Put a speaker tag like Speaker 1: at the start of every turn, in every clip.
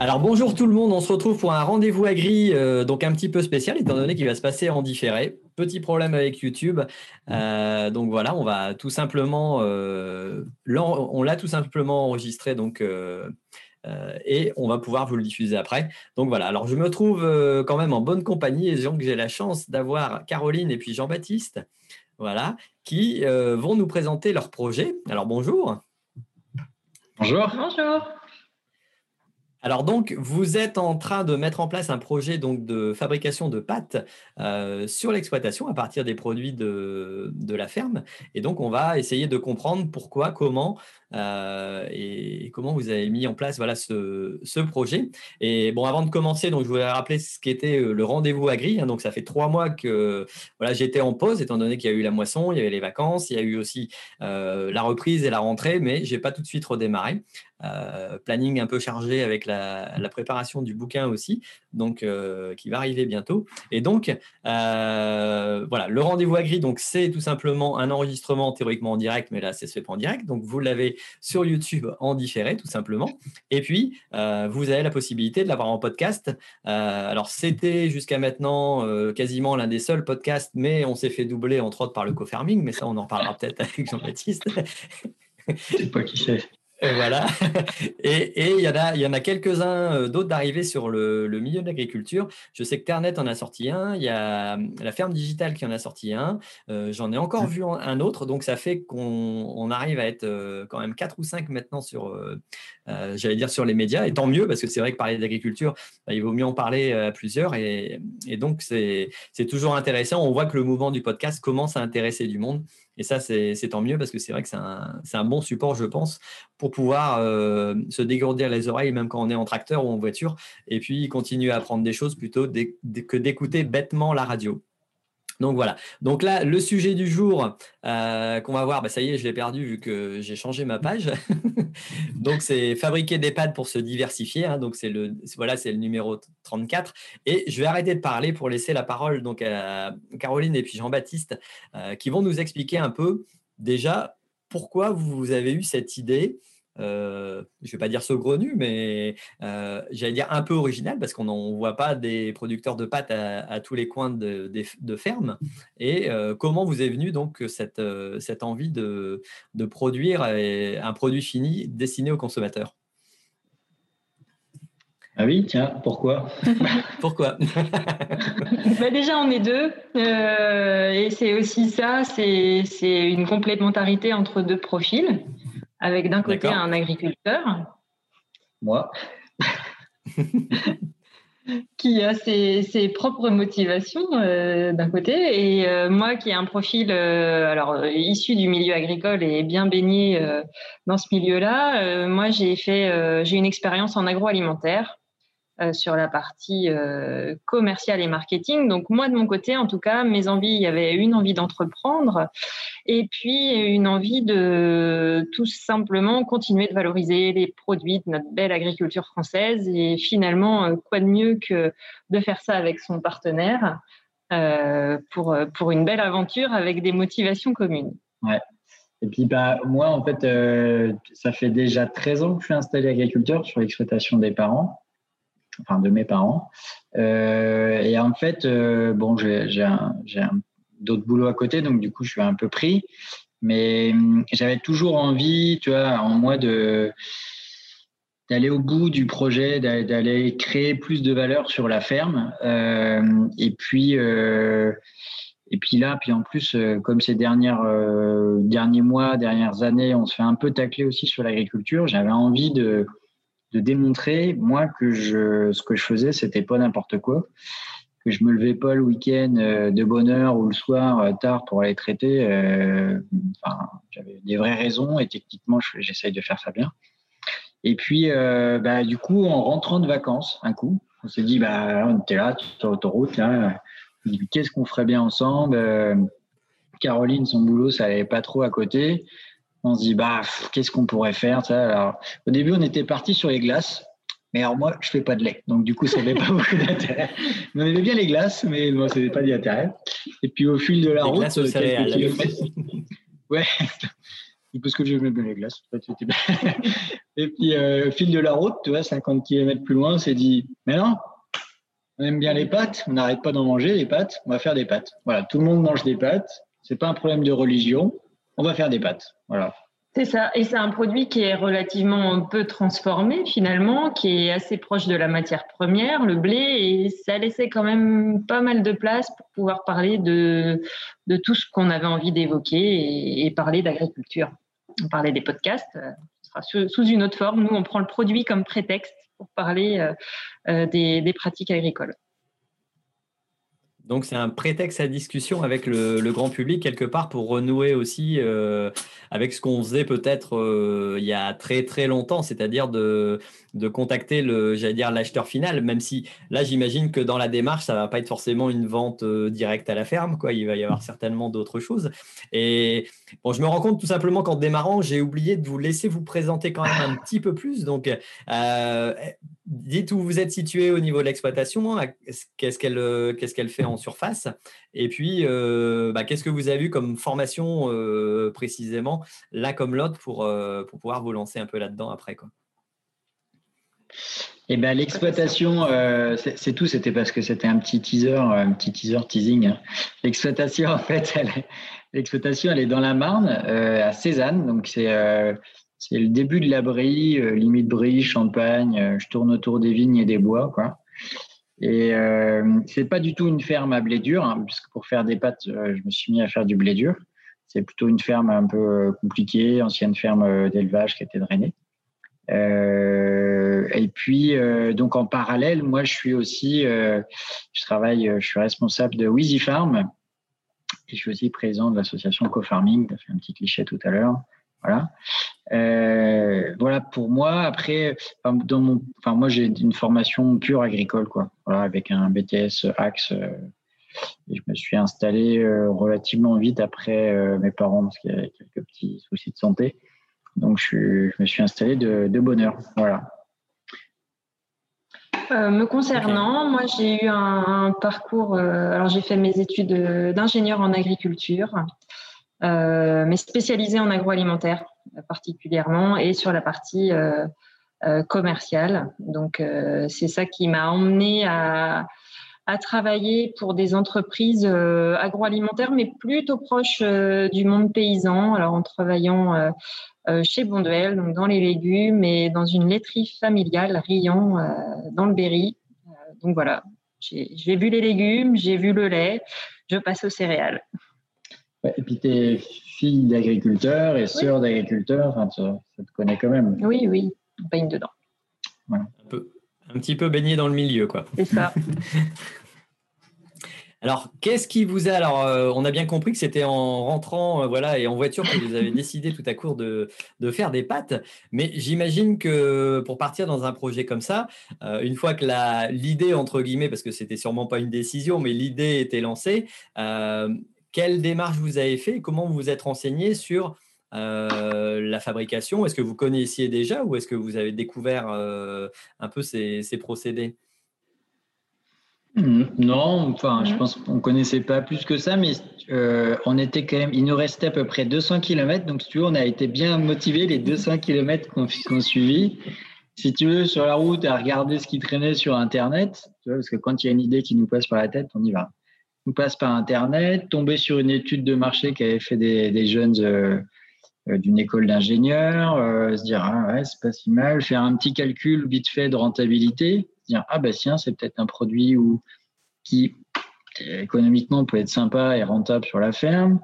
Speaker 1: Alors bonjour tout le monde, on se retrouve pour un rendez-vous agri, euh, donc un petit peu spécial étant donné qu'il va se passer en différé. Petit problème avec YouTube, euh, donc voilà, on va tout simplement, euh, on l'a tout simplement enregistré donc. et on va pouvoir vous le diffuser après. Donc voilà, alors je me trouve quand même en bonne compagnie et que j'ai la chance d'avoir Caroline et puis Jean-Baptiste, voilà, qui vont nous présenter leur projet. Alors bonjour.
Speaker 2: Bonjour.
Speaker 3: Bonjour.
Speaker 1: Alors donc, vous êtes en train de mettre en place un projet de fabrication de pâtes euh, sur l'exploitation à partir des produits de, de, la ferme. Et donc, on va essayer de comprendre pourquoi, comment euh, et, comment vous avez mis en place voilà, ce, ce, projet. Et bon, avant de commencer, donc, je voulais rappeler ce qu'était euh, le rendez-vous agri. Hein. donc, ça fait trois mois que voilà, j'étais en pause, étant donné qu'il y a eu la moisson, il y avait les vacances, il y a eu aussi la reprise et la rentrée, mais je n'ai pas tout de suite redémarré. Euh, planning un peu chargé avec la, préparation du bouquin aussi, donc euh, qui va arriver bientôt. Et donc, euh, voilà, le rendez-vous agri, donc c'est tout simplement un enregistrement théoriquement en direct, mais là, c'est fait pas en direct. Donc, vous l'avez sur YouTube en différé, tout simplement. Et puis, vous avez la possibilité de l'avoir en podcast. alors, c'était jusqu'à maintenant quasiment l'un des seuls podcasts, mais on s'est fait doubler entre autres par le co-farming, mais ça, on en parlera peut-être avec Jean-Baptiste.
Speaker 2: Je sais pas qui c'est.
Speaker 1: Et voilà. Et il y en a, y en a quelques-uns euh, d'autres d'arrivés sur le, milieu de l'agriculture. Je sais que Ternet en a sorti un. Il y a hum, la ferme digitale qui en a sorti un. Euh, j'en ai encore mmh. vu un autre. Donc ça fait qu'on arrive à être euh, quand même quatre ou cinq maintenant sur, j'allais dire sur les médias. Et tant mieux parce que c'est vrai que parler d'agriculture, bah, il vaut mieux en parler à plusieurs. Et, et donc c'est toujours intéressant. On voit que le mouvement du podcast commence à intéresser du monde. Et ça, c'est tant mieux parce que c'est vrai que c'est un, bon support, je pense, pour pouvoir euh, se dégourdir les oreilles, même quand on est en tracteur ou en voiture, et puis continuer à apprendre des choses plutôt que d'écouter bêtement la radio. Donc voilà. Donc là, le sujet du jour euh, qu'on va voir, bah, ça y est, je l'ai perdu vu que j'ai changé ma page. donc c'est fabriquer des pads pour se diversifier. Hein. donc c'est le voilà, c'est le numéro 34. Et je vais arrêter de parler pour laisser la parole donc à Caroline et puis Jean-Baptiste euh, qui vont nous expliquer un peu déjà pourquoi vous avez eu cette idée euh, je ne vais pas dire saugrenu, mais euh, j'allais dire un peu original parce qu'on ne voit pas des producteurs de pâtes à, tous les coins de, de, fermes. Et euh, comment vous est venue donc cette, cette envie de, de produire un produit fini destiné aux consommateurs?
Speaker 2: Ah oui, tiens, pourquoi?
Speaker 1: Pourquoi?
Speaker 3: Bah Déjà, on est deux. et c'est aussi ça, c'est une complémentarité entre deux profils avec d'un côté un agriculteur.
Speaker 2: Moi.
Speaker 3: qui a ses, propres motivations euh, d'un côté et euh, moi qui ai un profil euh, alors issu du milieu agricole et bien baigné dans ce milieu-là, moi j'ai fait j'ai une expérience en agroalimentaire euh, sur la partie euh, commerciale et marketing. Donc moi, de mon côté, en tout cas, mes envies, il y avait une envie d'entreprendre et puis une envie de tout simplement continuer de valoriser les produits de notre belle agriculture française. Et finalement, euh, quoi de mieux que de faire ça avec son partenaire pour, pour une belle aventure avec des motivations communes.
Speaker 2: Ouais. Et puis bah, moi, en fait, ça fait déjà 13 ans que je suis installé agriculteur sur l'exploitation des parents enfin de mes parents. Euh, et en fait, euh, bon, j'ai d'autres boulots à côté, donc du coup, je suis un peu pris. Mais hum, j'avais toujours envie, tu vois, en moi de d'aller au bout du projet, d'aller créer plus de valeur sur la ferme. Euh, et puis, et puis là, puis en plus, comme ces dernières, derniers mois, dernières années, on se fait un peu tacler aussi sur l'agriculture. J'avais envie de de démontrer, moi, que je, ce que je faisais, c'était pas n'importe quoi, que je me levais pas le week-end euh, de bonne heure ou le soir euh, tard pour aller traiter. Euh, j'avais des vraies raisons et techniquement, j'essaye de faire ça bien. Et puis, bah, du coup, en rentrant de vacances, un coup, on s'est dit, bah, on était là, sur l'autoroute, là, qu'est-ce qu'on ferait bien ensemble? Caroline, son boulot, ça n'allait pas trop à côté. On se dit, bah, qu'est-ce qu'on pourrait faire alors, Au début, on était parti sur les glaces. Mais alors moi, je fais pas de lait, donc du coup, ça n'avait pas beaucoup d'intérêt. On aimait bien les glaces, mais moi, ça n'avait pas d'intérêt. Et puis au fil de la route,
Speaker 1: quelques kilomètres...
Speaker 2: ouais, parce que j'aimais bien les glaces. Et puis euh, au fil de la route, tu vois, 50 km plus loin, on s'est dit, mais non, on aime bien les pâtes, on n'arrête pas d'en manger les pâtes, on va faire des pâtes. Voilà, tout le monde mange des pâtes, c'est pas un problème de religion, on va faire des pâtes. Voilà.
Speaker 3: C'est ça, et c'est un produit qui est relativement peu transformé finalement, qui est assez proche de la matière première, le blé, et ça laissait quand même pas mal de place pour pouvoir parler de, de tout ce qu'on avait envie d'évoquer et, parler d'agriculture. On parlait des podcasts, euh, ce sera sous une autre forme. Nous, on prend le produit comme prétexte pour parler euh, euh, des pratiques agricoles.
Speaker 1: Donc c'est un prétexte à discussion avec le, grand public quelque part pour renouer aussi euh, avec ce qu'on faisait peut-être euh, il y a très très longtemps, c'est-à-dire de, de contacter le, j'allais dire l'acheteur final, même si là j'imagine que dans la démarche ça va pas être forcément une vente euh, directe à la ferme, quoi. Il va y avoir certainement d'autres choses. Et bon, je me rends compte tout simplement qu'en démarrant j'ai oublié de vous laisser vous présenter quand même un petit peu plus. Donc dites où vous êtes situé au niveau de l'exploitation, qu'est-ce qu'elle qu'est-ce qu'elle fait en surface, et puis euh, bah, qu'est-ce que vous avez vu comme formation euh, précisément, l'un comme l'autre, pour, euh, pouvoir vous lancer un peu là-dedans après.
Speaker 2: Eh ben, l'exploitation, c'est tout. C'était parce que c'était un petit teaser, un petit teaser teasing. Hein. L'exploitation, en fait, elle est dans la Marne, à Cézanne. Donc, c'est c'est le début de la brie, euh, limite brie, champagne. Euh, je tourne autour des vignes et des bois, quoi. Et euh, c'est pas du tout une ferme à blé dur, hein, puisque pour faire des pâtes, euh, je me suis mis à faire du blé dur. C'est plutôt une ferme un peu compliquée, ancienne ferme d'élevage qui été drainée. Et puis, donc en parallèle, moi, je suis aussi, je travaille, je suis responsable de Wheezy Farm et je suis aussi président de l'association Co-Farming. Tu as fait un petit cliché tout à l'heure. Voilà. Euh, voilà pour moi. Après, dans mon, enfin moi j'ai une formation pure agricole quoi. Voilà, avec un BTS Axe. Euh, je me suis installé euh, relativement vite après mes parents parce qu'il y avait quelques petits soucis de santé. Donc je, me suis installé de, de bonne heure. Voilà.
Speaker 3: me concernant, moi j'ai eu un, parcours. alors j'ai fait mes études d'ingénieur en agriculture. Euh, mais spécialisé en agroalimentaire particulièrement et sur la partie euh, euh, commerciale. Donc c'est ça qui m'a emmené à, à travailler pour des entreprises agroalimentaires, mais plutôt proches du monde paysan. Alors en travaillant chez Bonduel, donc dans les légumes et dans une laiterie familiale, Riant, dans le Berry. donc voilà, j'ai vu les légumes, j'ai vu le lait, je passe aux céréales.
Speaker 2: Et puis, tu es fille d'agriculteur et sœur d'agriculteur, enfin, ça, te connaît quand même.
Speaker 3: Oui, oui, on baigne dedans.
Speaker 1: Un, peu, un petit peu baigné dans le milieu, quoi.
Speaker 3: C'est ça.
Speaker 1: Alors, qu'est-ce qui vous a Alors, euh, on a bien compris que c'était en rentrant, euh, voilà, et en voiture que vous avez décidé tout à court de, de faire des pâtes. Mais j'imagine que pour partir dans un projet comme ça, euh, une fois que l'idée entre guillemets, parce que c'était sûrement pas une décision, mais l'idée était lancée, quelle démarche vous avez fait Comment vous vous êtes renseigné sur euh, la fabrication? Est-ce que vous connaissiez déjà ou est-ce que vous avez découvert euh, un peu ces, procédés?
Speaker 2: Mmh, non, enfin, je mmh. pense qu'on ne connaissait pas plus que ça, mais euh, on était quand même, il nous restait à peu près 200 km, donc si tu veux, on a été bien motivés les 200 km qu'on qu suivi. Si tu veux, sur la route, à regarder ce qui traînait sur Internet, parce que quand il y a une idée qui nous passe par la tête, on y va on passe par Internet, tomber sur une étude de marché qu'avaient fait des, jeunes euh, euh, d'une école d'ingénieurs, euh, se dire ah ouais c'est pas si mal, faire un petit calcul vite fait de rentabilité, se dire ah bah tiens c'est peut-être un produit qui économiquement peut être sympa et rentable sur la ferme.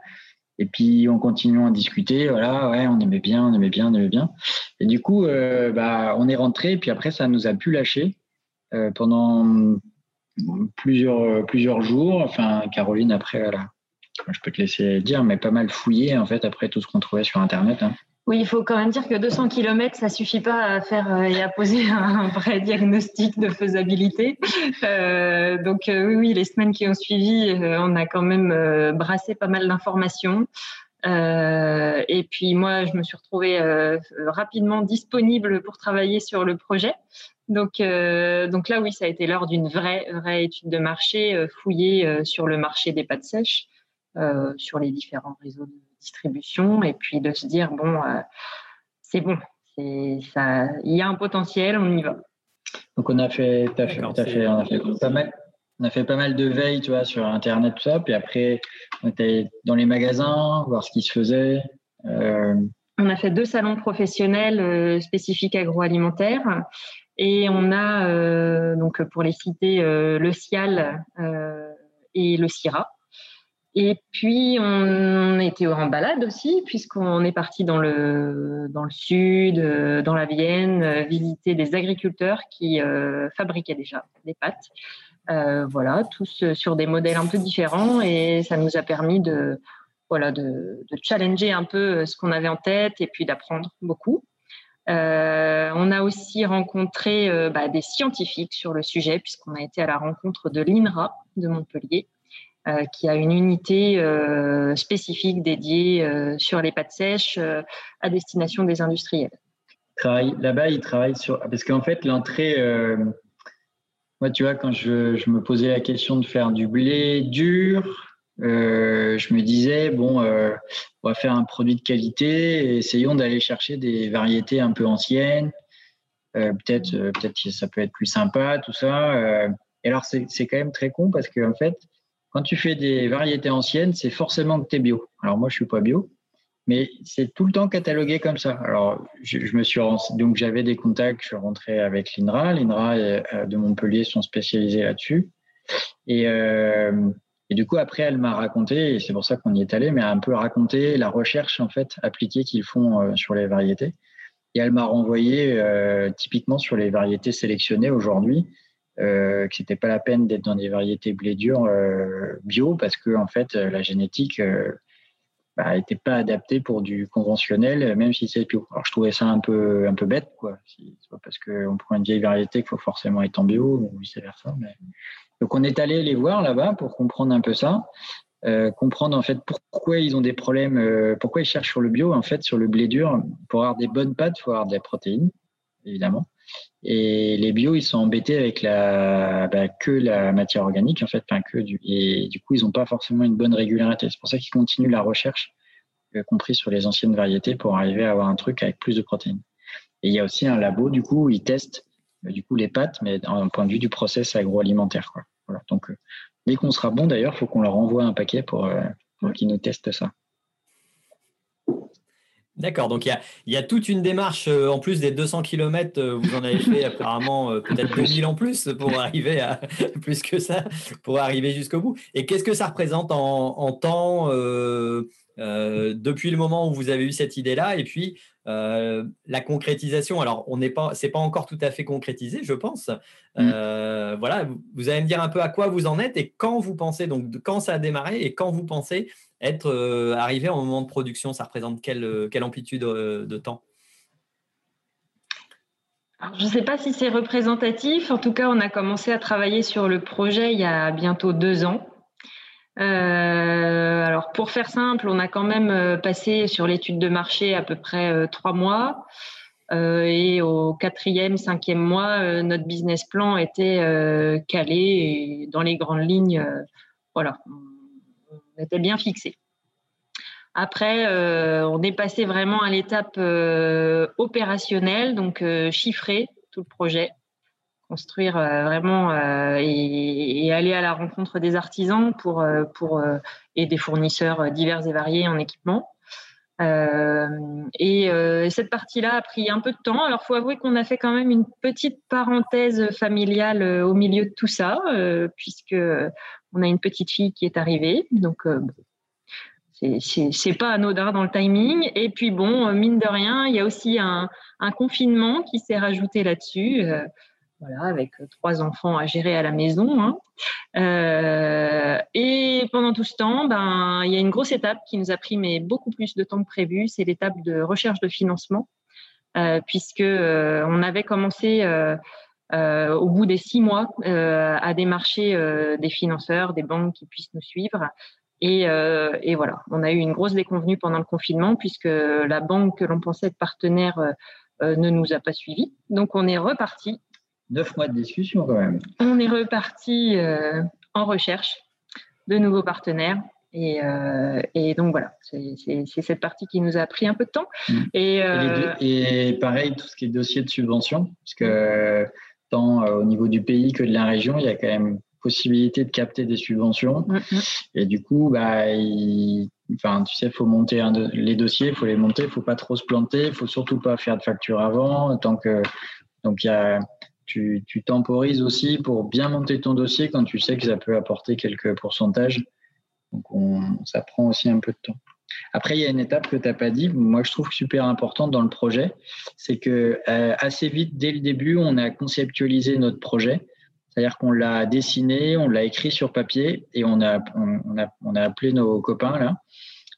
Speaker 2: Et puis on continue à discuter, voilà, ouais, on aimait bien, on aimait bien, on aimait bien. Et du coup, bah, on est rentré, puis après ça nous a pu lâcher pendant plusieurs, euh, plusieurs jours. Enfin, Caroline, après, voilà, je peux te laisser dire, mais pas mal fouillé, en fait, après tout ce qu'on trouvait sur Internet. Hein.
Speaker 3: Oui, il faut quand même dire que 200 km, ça suffit pas à faire euh, et à poser un vrai diagnostic de faisabilité. Euh, donc oui, les semaines qui ont suivi, on a quand même brassé pas mal d'informations. et puis moi, je me suis retrouvée rapidement disponible pour travailler sur le projet. Donc, donc là, oui, ça a été l'heure d'une vraie, vraie étude de marché, fouillée sur le marché des pâtes sèches, sur les différents réseaux de distribution et puis de se dire bon, euh, c'est bon, ça, il y a un potentiel, on y va.
Speaker 2: Donc on a fait, fait, fait, on a fait pas mal. On a fait pas mal de veille, tu vois, sur Internet, tout ça. Puis après, on était dans les magasins, voir ce qui se faisait.
Speaker 3: Euh, on a fait deux salons professionnels euh, spécifiques agroalimentaires. Et on a, donc pour les citer, le CIAL et le CIRA. Et puis, on était en balade aussi, puisqu'on est parti dans le, dans le sud, euh, dans la Vienne, euh, visiter des agriculteurs qui euh, fabriquaient déjà des pâtes. voilà, tous sur des modèles un peu différents. Et ça nous a permis de, voilà, de challenger un peu ce qu'on avait en tête et puis d'apprendre beaucoup. Euh, on a aussi rencontré bah, des scientifiques sur le sujet, puisqu'on a été à la rencontre de l'INRA de Montpellier, euh, qui a une unité euh, spécifique dédiée euh, sur les pâtes sèches à destination des industriels.
Speaker 2: Là-bas, ils travaillent sur. Parce qu'en fait, l'entrée. Moi, tu vois, quand je, me posais la question de faire du blé dur, je me disais, bon, on va faire un produit de qualité, essayons d'aller chercher des variétés un peu anciennes. peut-être, peut-être que ça peut être plus sympa, tout ça. et alors, c'est quand même très con parce qu'en en fait, quand tu fais des variétés anciennes, c'est forcément que tu es bio. Alors moi, je suis pas bio, mais c'est tout le temps catalogué comme ça. Alors, je, me suis donc j'avais des contacts, je suis rentré avec l'INRA. L'INRA euh, de Montpellier sont spécialisés là-dessus. Euh, et, du coup, après, elle m'a raconté, et c'est pour ça qu'on y est allé, mais un peu raconté la recherche en fait appliquée qu'ils font euh, sur les variétés. Et elle m'a renvoyé typiquement sur les variétés sélectionnées aujourd'hui euh, que c'était pas la peine d'être dans des variétés blé dur euh, bio parce que en fait la génétique euh, bah, pas adaptée pour du conventionnel même si c'est bio. Alors je trouvais ça un peu un peu bête quoi. Pas parce qu'on prend une vieille variété qu'il faut forcément être en bio ou vice versa. Mais... Donc on est allé les voir là-bas pour comprendre un peu ça. Euh, comprendre en fait pourquoi ils ont des problèmes, euh, pourquoi ils cherchent sur le bio. En fait, sur le blé dur, pour avoir des bonnes pâtes, il faut avoir des protéines, évidemment. Et les bio, ils sont embêtés avec la, bah, que la matière organique, en fait, que et du coup, ils n'ont pas forcément une bonne régularité. C'est pour ça qu'ils continuent la recherche, y compris sur les anciennes variétés, pour arriver à avoir un truc avec plus de protéines. Et il y a aussi un labo, du coup, où ils testent, euh, du coup, les pâtes, mais d'un point de vue du process agroalimentaire, quoi. Voilà. Donc, euh, dès qu'on sera bon, d'ailleurs, il faut qu'on leur envoie un paquet pour, euh, pour qu'ils nous testent ça.
Speaker 1: D'accord, donc il y a, toute une démarche, euh, en plus des 200 km, euh, vous en avez fait apparemment euh, peut-être 2000 en plus pour arriver à plus que ça, pour arriver jusqu'au bout. Et qu'est-ce que ça représente en, temps depuis le moment où vous avez eu cette idée-là? Et puis euh, la concrétisation, alors on n'est pas, c'est pas encore tout à fait concrétisé, je pense. Mm. Euh, voilà, vous allez me dire un peu à quoi vous en êtes et quand vous pensez, donc quand ça a démarré et quand vous pensez être euh, arrivé au moment de production, ça représente quelle, quelle amplitude de temps?
Speaker 3: Je ne sais pas si c'est représentatif. En tout cas, on a commencé à travailler sur le projet il y a bientôt deux ans. Euh, alors pour faire simple, on a quand même euh, passé sur l'étude de marché à peu près euh, trois mois. et au quatrième, cinquième mois, notre business plan était calé et dans les grandes lignes, voilà, on était bien fixé. Après, on est passé vraiment à l'étape opérationnelle, donc chiffrer tout le projet construire euh, vraiment euh, et, aller à la rencontre des artisans pour, euh, pour, et des fournisseurs divers et variés en équipement. et cette partie-là a pris un peu de temps. Alors, faut avouer qu'on a fait quand même une petite parenthèse familiale au milieu de tout ça, puisque on a une petite fille qui est arrivée. Donc, c'est pas anodin dans le timing. Et puis, bon, mine de rien, il y a aussi un, un confinement qui s'est rajouté là-dessus. Voilà, avec trois enfants à gérer à la maison. Hein. et pendant tout ce temps, ben, il y a une grosse étape qui nous a pris mais beaucoup plus de temps que prévu, c'est l'étape de recherche de financement, puisque on avait commencé au bout des six mois à démarcher des financeurs, des banques qui puissent nous suivre. Et, et, voilà, on a eu une grosse déconvenue pendant le confinement puisque la banque que l'on pensait être partenaire ne nous a pas suivis. Donc on est reparti
Speaker 2: Neuf mois de discussion quand même.
Speaker 3: On est reparti euh, en recherche de nouveaux partenaires. Et, euh, donc voilà, c'est cette partie qui nous a pris un peu de temps.
Speaker 2: Mmh. Euh, et, pareil, tout ce qui est dossier de subvention, parce que tant au niveau du pays que de la région, il y a quand même possibilité de capter des subventions. Mmh, mmh. Et du coup, bah, enfin, tu sais, il faut monter les dossiers, il faut les monter, il ne faut pas trop se planter, il ne faut surtout pas faire de facture avant. Tant que, donc, il y a, tu, temporises aussi pour bien monter ton dossier quand tu sais que ça peut apporter quelques pourcentages. Donc, ça prend aussi un peu de temps. Après, il y a une étape que tu n'as pas dit, moi je trouve super importante dans le projet, c'est que euh, assez vite, dès le début, on a conceptualisé notre projet. C'est-à-dire qu'on l'a dessiné, on l'a écrit sur papier et on a, appelé nos copains là.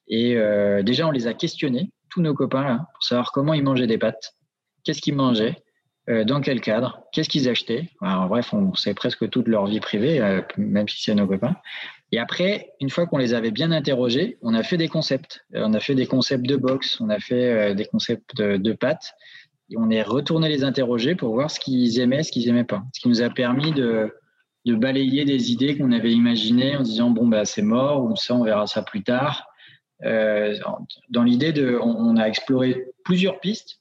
Speaker 2: Et euh, déjà, on les a questionnés, tous nos copains là, pour savoir comment ils mangeaient des pâtes, qu'est-ce qu'ils mangeaient, dans quel cadre, qu'est-ce qu'ils achetaient? Bref, on sait presque toute leur vie privée, euh, même si c'est nos copains. Et après, une fois qu'on les avait bien interrogés, on a fait des concepts. Euh, on a fait des concepts de box, on a fait des concepts de, de pâtes. Et on est retourné les interroger pour voir ce qu'ils aimaient, ce qu'ils n'aimaient pas. Ce qui nous a permis de, balayer des idées qu'on avait imaginées en disant bon bah c'est mort ou ça on verra ça plus tard. Euh, dans l'idée on, a exploré plusieurs pistes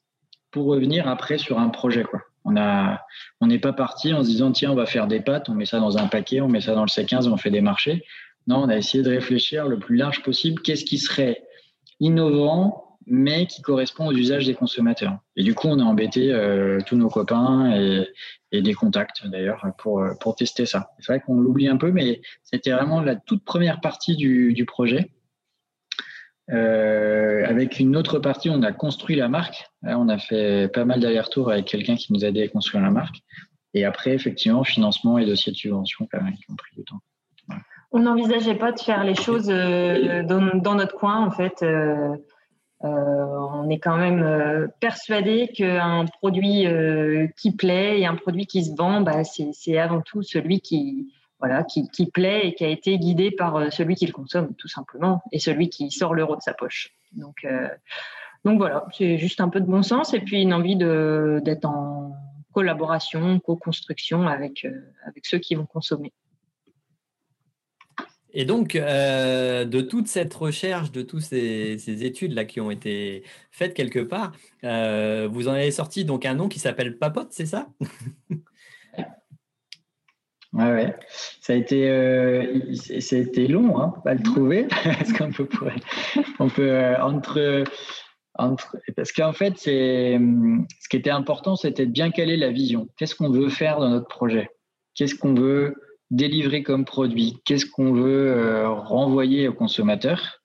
Speaker 2: pour revenir après sur un projet. Quoi. On a, on n'est pas parti en se disant tiens on va faire des pâtes, on met ça dans un paquet, on met ça dans le C15, on fait des marchés. Non, on a essayé de réfléchir le plus large possible. Qu'est-ce qui serait innovant mais qui correspond aux usages des consommateurs. Et du coup, on a embêté euh, tous nos copains et, et des contacts d'ailleurs pour, pour tester ça. C'est vrai qu'on l'oublie un peu, mais c'était vraiment la toute première partie du, du projet. Euh, avec une autre partie, on a construit la marque. On a fait pas mal d'allers-retours avec quelqu'un qui nous a aidé à construire la marque. Et après, effectivement, financement et dossier de subvention quand qui ont pris du temps.
Speaker 3: On n'envisageait pas de faire les choses euh, dans, notre coin, en fait. Euh, on est quand même persuadé qu'un produit qui plaît et un produit qui se vend, bah, c'est avant tout celui qui, qui, plaît et qui a été guidé par euh, celui qui le consomme, tout simplement, et celui qui sort l'euro de sa poche. Donc, euh, donc voilà, c'est juste un peu de bon sens et puis une envie d'être en collaboration, co-construction avec, euh, avec ceux qui vont consommer.
Speaker 1: Et donc, de toute cette recherche, de toutes ces, études-là qui ont été faites quelque part, vous en avez sorti donc un nom qui s'appelle Papote, c'est ça?
Speaker 2: Ouais, ouais. Ça a été, euh, ça a été long, hein, pas le trouver, parce qu'on peut, on peut euh, entre, entre, parce qu'en fait, c'est, ce qui était important, c'était de bien caler la vision. Qu'est-ce qu'on veut faire dans notre projet? Qu'est-ce qu'on veut délivrer comme produit? Qu'est-ce qu'on veut euh, renvoyer aux consommateurs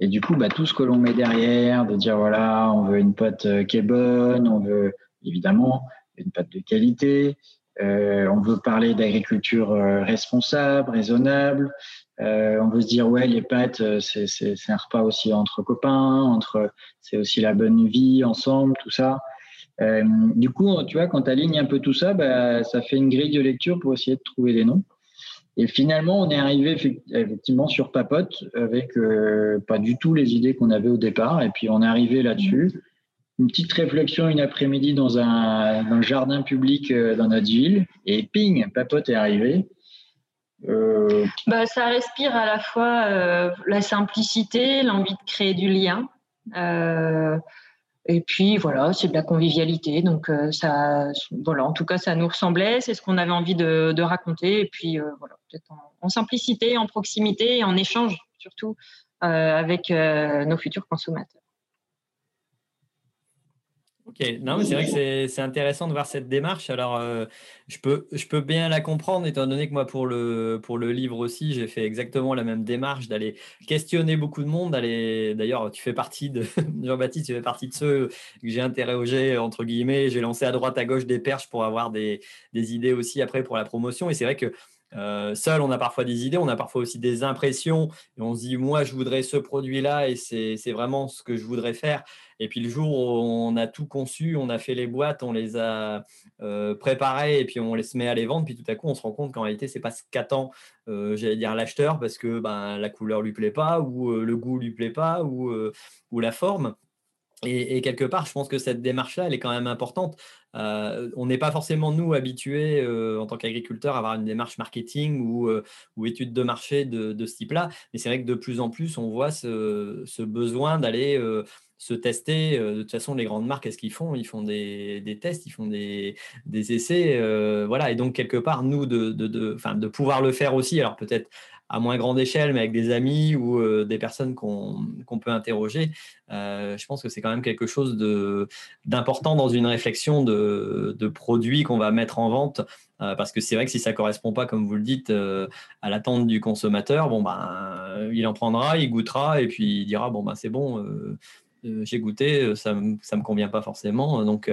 Speaker 2: Et du coup, bah, tout ce que l'on met derrière, de dire voilà, on veut une pâte qui est bonne, on veut évidemment une pâte de qualité, on veut parler d'agriculture euh, responsable, raisonnable. Euh, on veut se dire ouais, les pâtes, c'est un repas aussi entre copains, entre c'est aussi la bonne vie ensemble, tout ça. du coup, tu vois, quand tu alignes un peu tout ça, bah, ça fait une grille de lecture pour essayer de trouver des noms. Et finalement, on est arrivé effectivement sur Papote avec pas du tout les idées qu'on avait au départ. Et puis on est arrivé là-dessus une petite réflexion une après-midi dans un, jardin public euh, dans notre ville et ping, Papote est arrivé.
Speaker 3: Euh, bah, ça respire à la fois euh, la simplicité, l'envie de créer du lien. et puis voilà, c'est de la convivialité. Donc ça, voilà, en tout cas, ça nous ressemblait. C'est ce qu'on avait envie de, raconter. Et puis voilà, peut-être en, en, simplicité, en proximité en échange surtout avec nos futurs consommateurs.
Speaker 1: Ok, non, mais c'est vrai que c'est intéressant de voir cette démarche. Alors, euh, je, peux, je peux bien la comprendre, étant donné que moi, pour le, pour le livre aussi, j'ai fait exactement la même démarche d'aller questionner beaucoup de monde. D'ailleurs, tu fais partie de, Jean-Baptiste, tu fais partie de ceux que j'ai interrogés, entre guillemets. J'ai lancé à droite, à gauche des perches pour avoir des, des idées aussi après pour la promotion. Et c'est vrai que euh, seul, on a parfois des idées, on a parfois aussi des impressions, et on se dit, moi, je voudrais ce produit-là, et c'est vraiment ce que je voudrais faire. Et puis le jour où on a tout conçu, on a fait les boîtes, on les a euh, préparées, et puis on les met à les vendre, puis tout à coup, on se rend compte qu'en réalité, c'est pas ce qu'attend, euh, j'allais dire, l'acheteur, parce que ben, la couleur lui plaît pas, ou le goût lui plaît pas, ou, ou la forme. Et, quelque part, je pense que cette démarche-là, elle est quand même importante. Euh, on n'est pas forcément, nous, habitués euh, en tant qu'agriculteurs à avoir une démarche marketing ou, euh, ou étude de marché de, ce type-là. Mais c'est vrai que de plus en plus, on voit ce, besoin d'aller se tester. de toute façon, les grandes marques, qu'est-ce qu'ils font? Ils font des, tests, ils font des, essais. voilà. Et donc, quelque part, nous, de, de, de pouvoir le faire aussi, alors peut-être à moins grande échelle, mais avec des amis ou des personnes qu'on peut interroger, je pense que c'est quand même quelque chose d'important dans une réflexion de, de produits qu'on va mettre en vente. Parce que c'est vrai que si ça ne correspond pas, comme vous le dites, à l'attente du consommateur, bon, ben, il en prendra, il goûtera et puis il dira bon, ben, c'est bon, j'ai goûté, ça ne me convient pas forcément. Donc,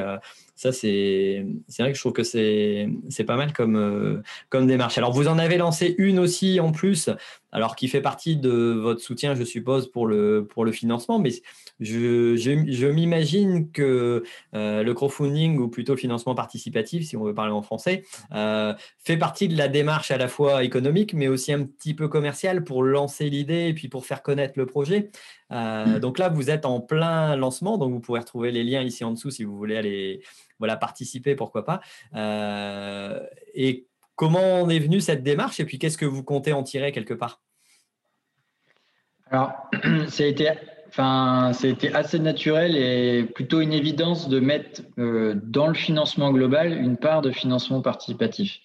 Speaker 1: ça, c'est vrai que je trouve que c'est pas mal comme, euh, comme démarche. Alors, vous en avez lancé une aussi en plus, alors qui fait partie de votre soutien, je suppose, pour le, pour le financement, mais je, je, m'imagine que euh, le crowdfunding, ou plutôt financement participatif, si on veut parler en français, euh, fait partie de la démarche à la fois économique, mais aussi un petit peu commerciale pour lancer l'idée et puis pour faire connaître le projet. Mmh. Donc là, vous êtes en plein lancement, donc vous pourrez retrouver les liens ici en dessous si vous voulez aller voilà, participer, pourquoi pas. Euh, et comment est venue cette démarche et puis qu'est-ce que vous comptez en tirer quelque part?
Speaker 2: Alors, été Enfin, c'était assez naturel et plutôt une évidence de mettre euh, dans le financement global une part de financement participatif.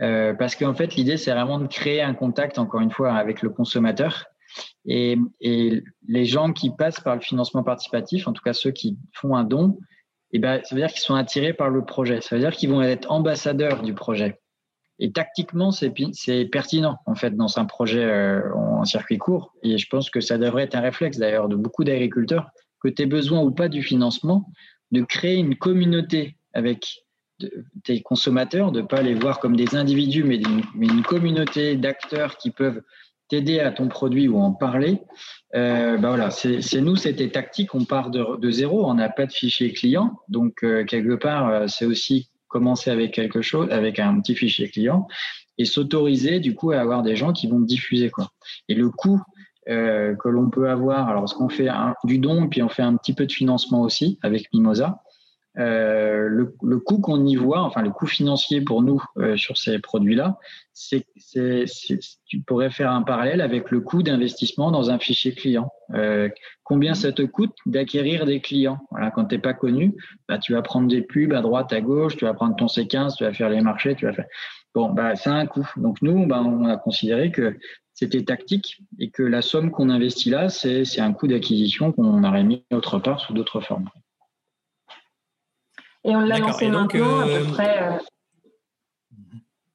Speaker 2: Euh, parce qu'en fait, l'idée, c'est vraiment de créer un contact, encore une fois, avec le consommateur. Et, et, les gens qui passent par le financement participatif, en tout cas ceux qui font un don, eh ben, ça veut dire qu'ils sont attirés par le projet. Ça veut dire qu'ils vont être ambassadeurs du projet. Et tactiquement, c'est pertinent en fait dans un projet euh, en circuit court. Et je pense que ça devrait être un réflexe d'ailleurs de beaucoup d'agriculteurs, que tu aies besoin ou pas du financement, de créer une communauté avec tes consommateurs, de ne pas les voir comme des individus, mais une communauté d'acteurs qui peuvent t'aider à ton produit ou en parler, euh, bah voilà, c'est nous, c'était tactique, on part de, de zéro, on n'a pas de fichier client, donc euh, quelque part, euh, c'est aussi commencer avec quelque chose, avec un petit fichier client, et s'autoriser du coup à avoir des gens qui vont diffuser quoi. Et le coût euh, que l'on peut avoir, alors ce qu'on fait du don, puis on fait un petit peu de financement aussi avec Mimosa, euh, le, le, coût qu'on y voit, enfin le coût financier pour nous euh, sur ces produits-là, c'est, tu pourrais faire un parallèle avec le coût d'investissement dans un fichier client. Euh, combien ça te coûte d'acquérir des clients? Voilà, Quand tu n'es pas connu, bah, tu vas prendre des pubs à droite, à gauche, tu vas prendre ton C15, tu vas faire les marchés, tu vas faire. Bon, bah, ça un coût. Donc nous, bah, on a considéré que c'était tactique et que la somme qu'on investit là, c'est, c'est un coût d'acquisition qu'on aurait mis autre part sous d'autres formes.
Speaker 3: Et on l'a lancé maintenant à peu euh, près. Euh,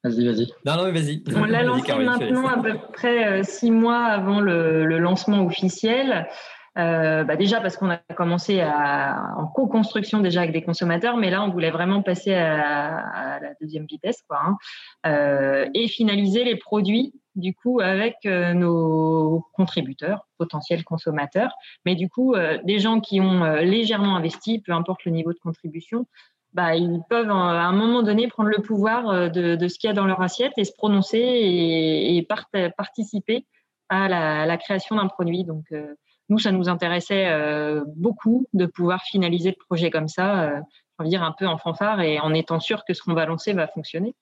Speaker 2: vas-y, vas-y.
Speaker 1: Non, non, vas-y.
Speaker 3: On l'a lancé maintenant à peu près euh, six mois avant le, lancement officiel. bah déjà parce qu'on a commencé à, en co-construction déjà avec des consommateurs, mais là on voulait vraiment passer à, la deuxième vitesse, quoi, hein. et finaliser les produits du coup avec euh, nos contributeurs, potentiels consommateurs, mais du coup euh, des gens qui ont euh, légèrement investi, peu importe le niveau de contribution, bah, ils peuvent à un moment donné prendre le pouvoir de, ce qu'il y a dans leur assiette et se prononcer et, participer à la, création d'un produit. Donc nous, ça nous intéressait beaucoup de pouvoir finaliser le projet comme ça, on dire un peu en fanfare et en étant sûr que ce qu'on va lancer va fonctionner.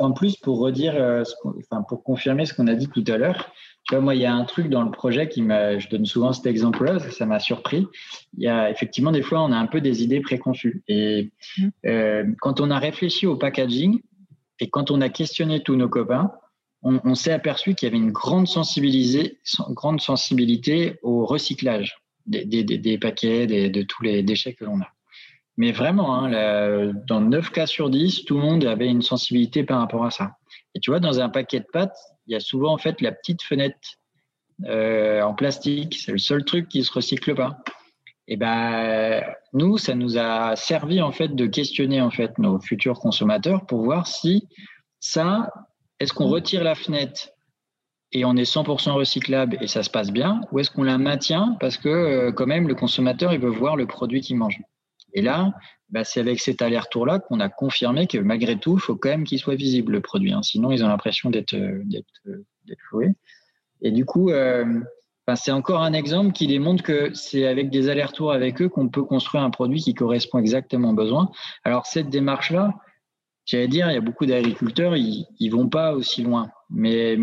Speaker 2: En plus, pour redire, euh, enfin, pour confirmer ce qu'on a dit tout à l'heure, tu vois, moi, il y a un truc dans le projet qui m'a, je donne souvent cet exemple-là, ça m'a surpris. Il y a effectivement des fois, on a un peu des idées préconçues. Et mmh. euh, quand on a réfléchi au packaging et quand on a questionné tous nos copains, on, on s'est aperçu qu'il y avait une grande, grande sensibilité au recyclage des, paquets, de tous les déchets que l'on a. Mais vraiment, hein, dans 9 cas sur 10, tout le monde avait une sensibilité par rapport à ça. Et tu vois, dans un paquet de pâtes, il y a souvent en fait la petite fenêtre euh, en plastique. C'est le seul truc qui se recycle pas. Et ben, nous, ça nous a servi en fait de questionner en fait nos futurs consommateurs pour voir si ça, est-ce qu'on retire la fenêtre et on est 100% recyclable et ça se passe bien, ou est-ce qu'on la maintient parce que euh, quand même le consommateur il veut voir le produit qu'il mange? Et là, bah, c'est avec cet aller-retour-là qu'on a confirmé que malgré tout, il faut quand même qu'il soit visible le produit. Hein. Sinon, ils ont l'impression d'être euh, euh, joués. Et du coup, c'est encore un exemple qui démontre que c'est avec des allers-retours avec eux qu'on peut construire un produit qui correspond exactement aux besoins. Alors cette démarche-là, j'allais dire, il y a beaucoup d'agriculteurs, ils, ils vont pas aussi loin. Mais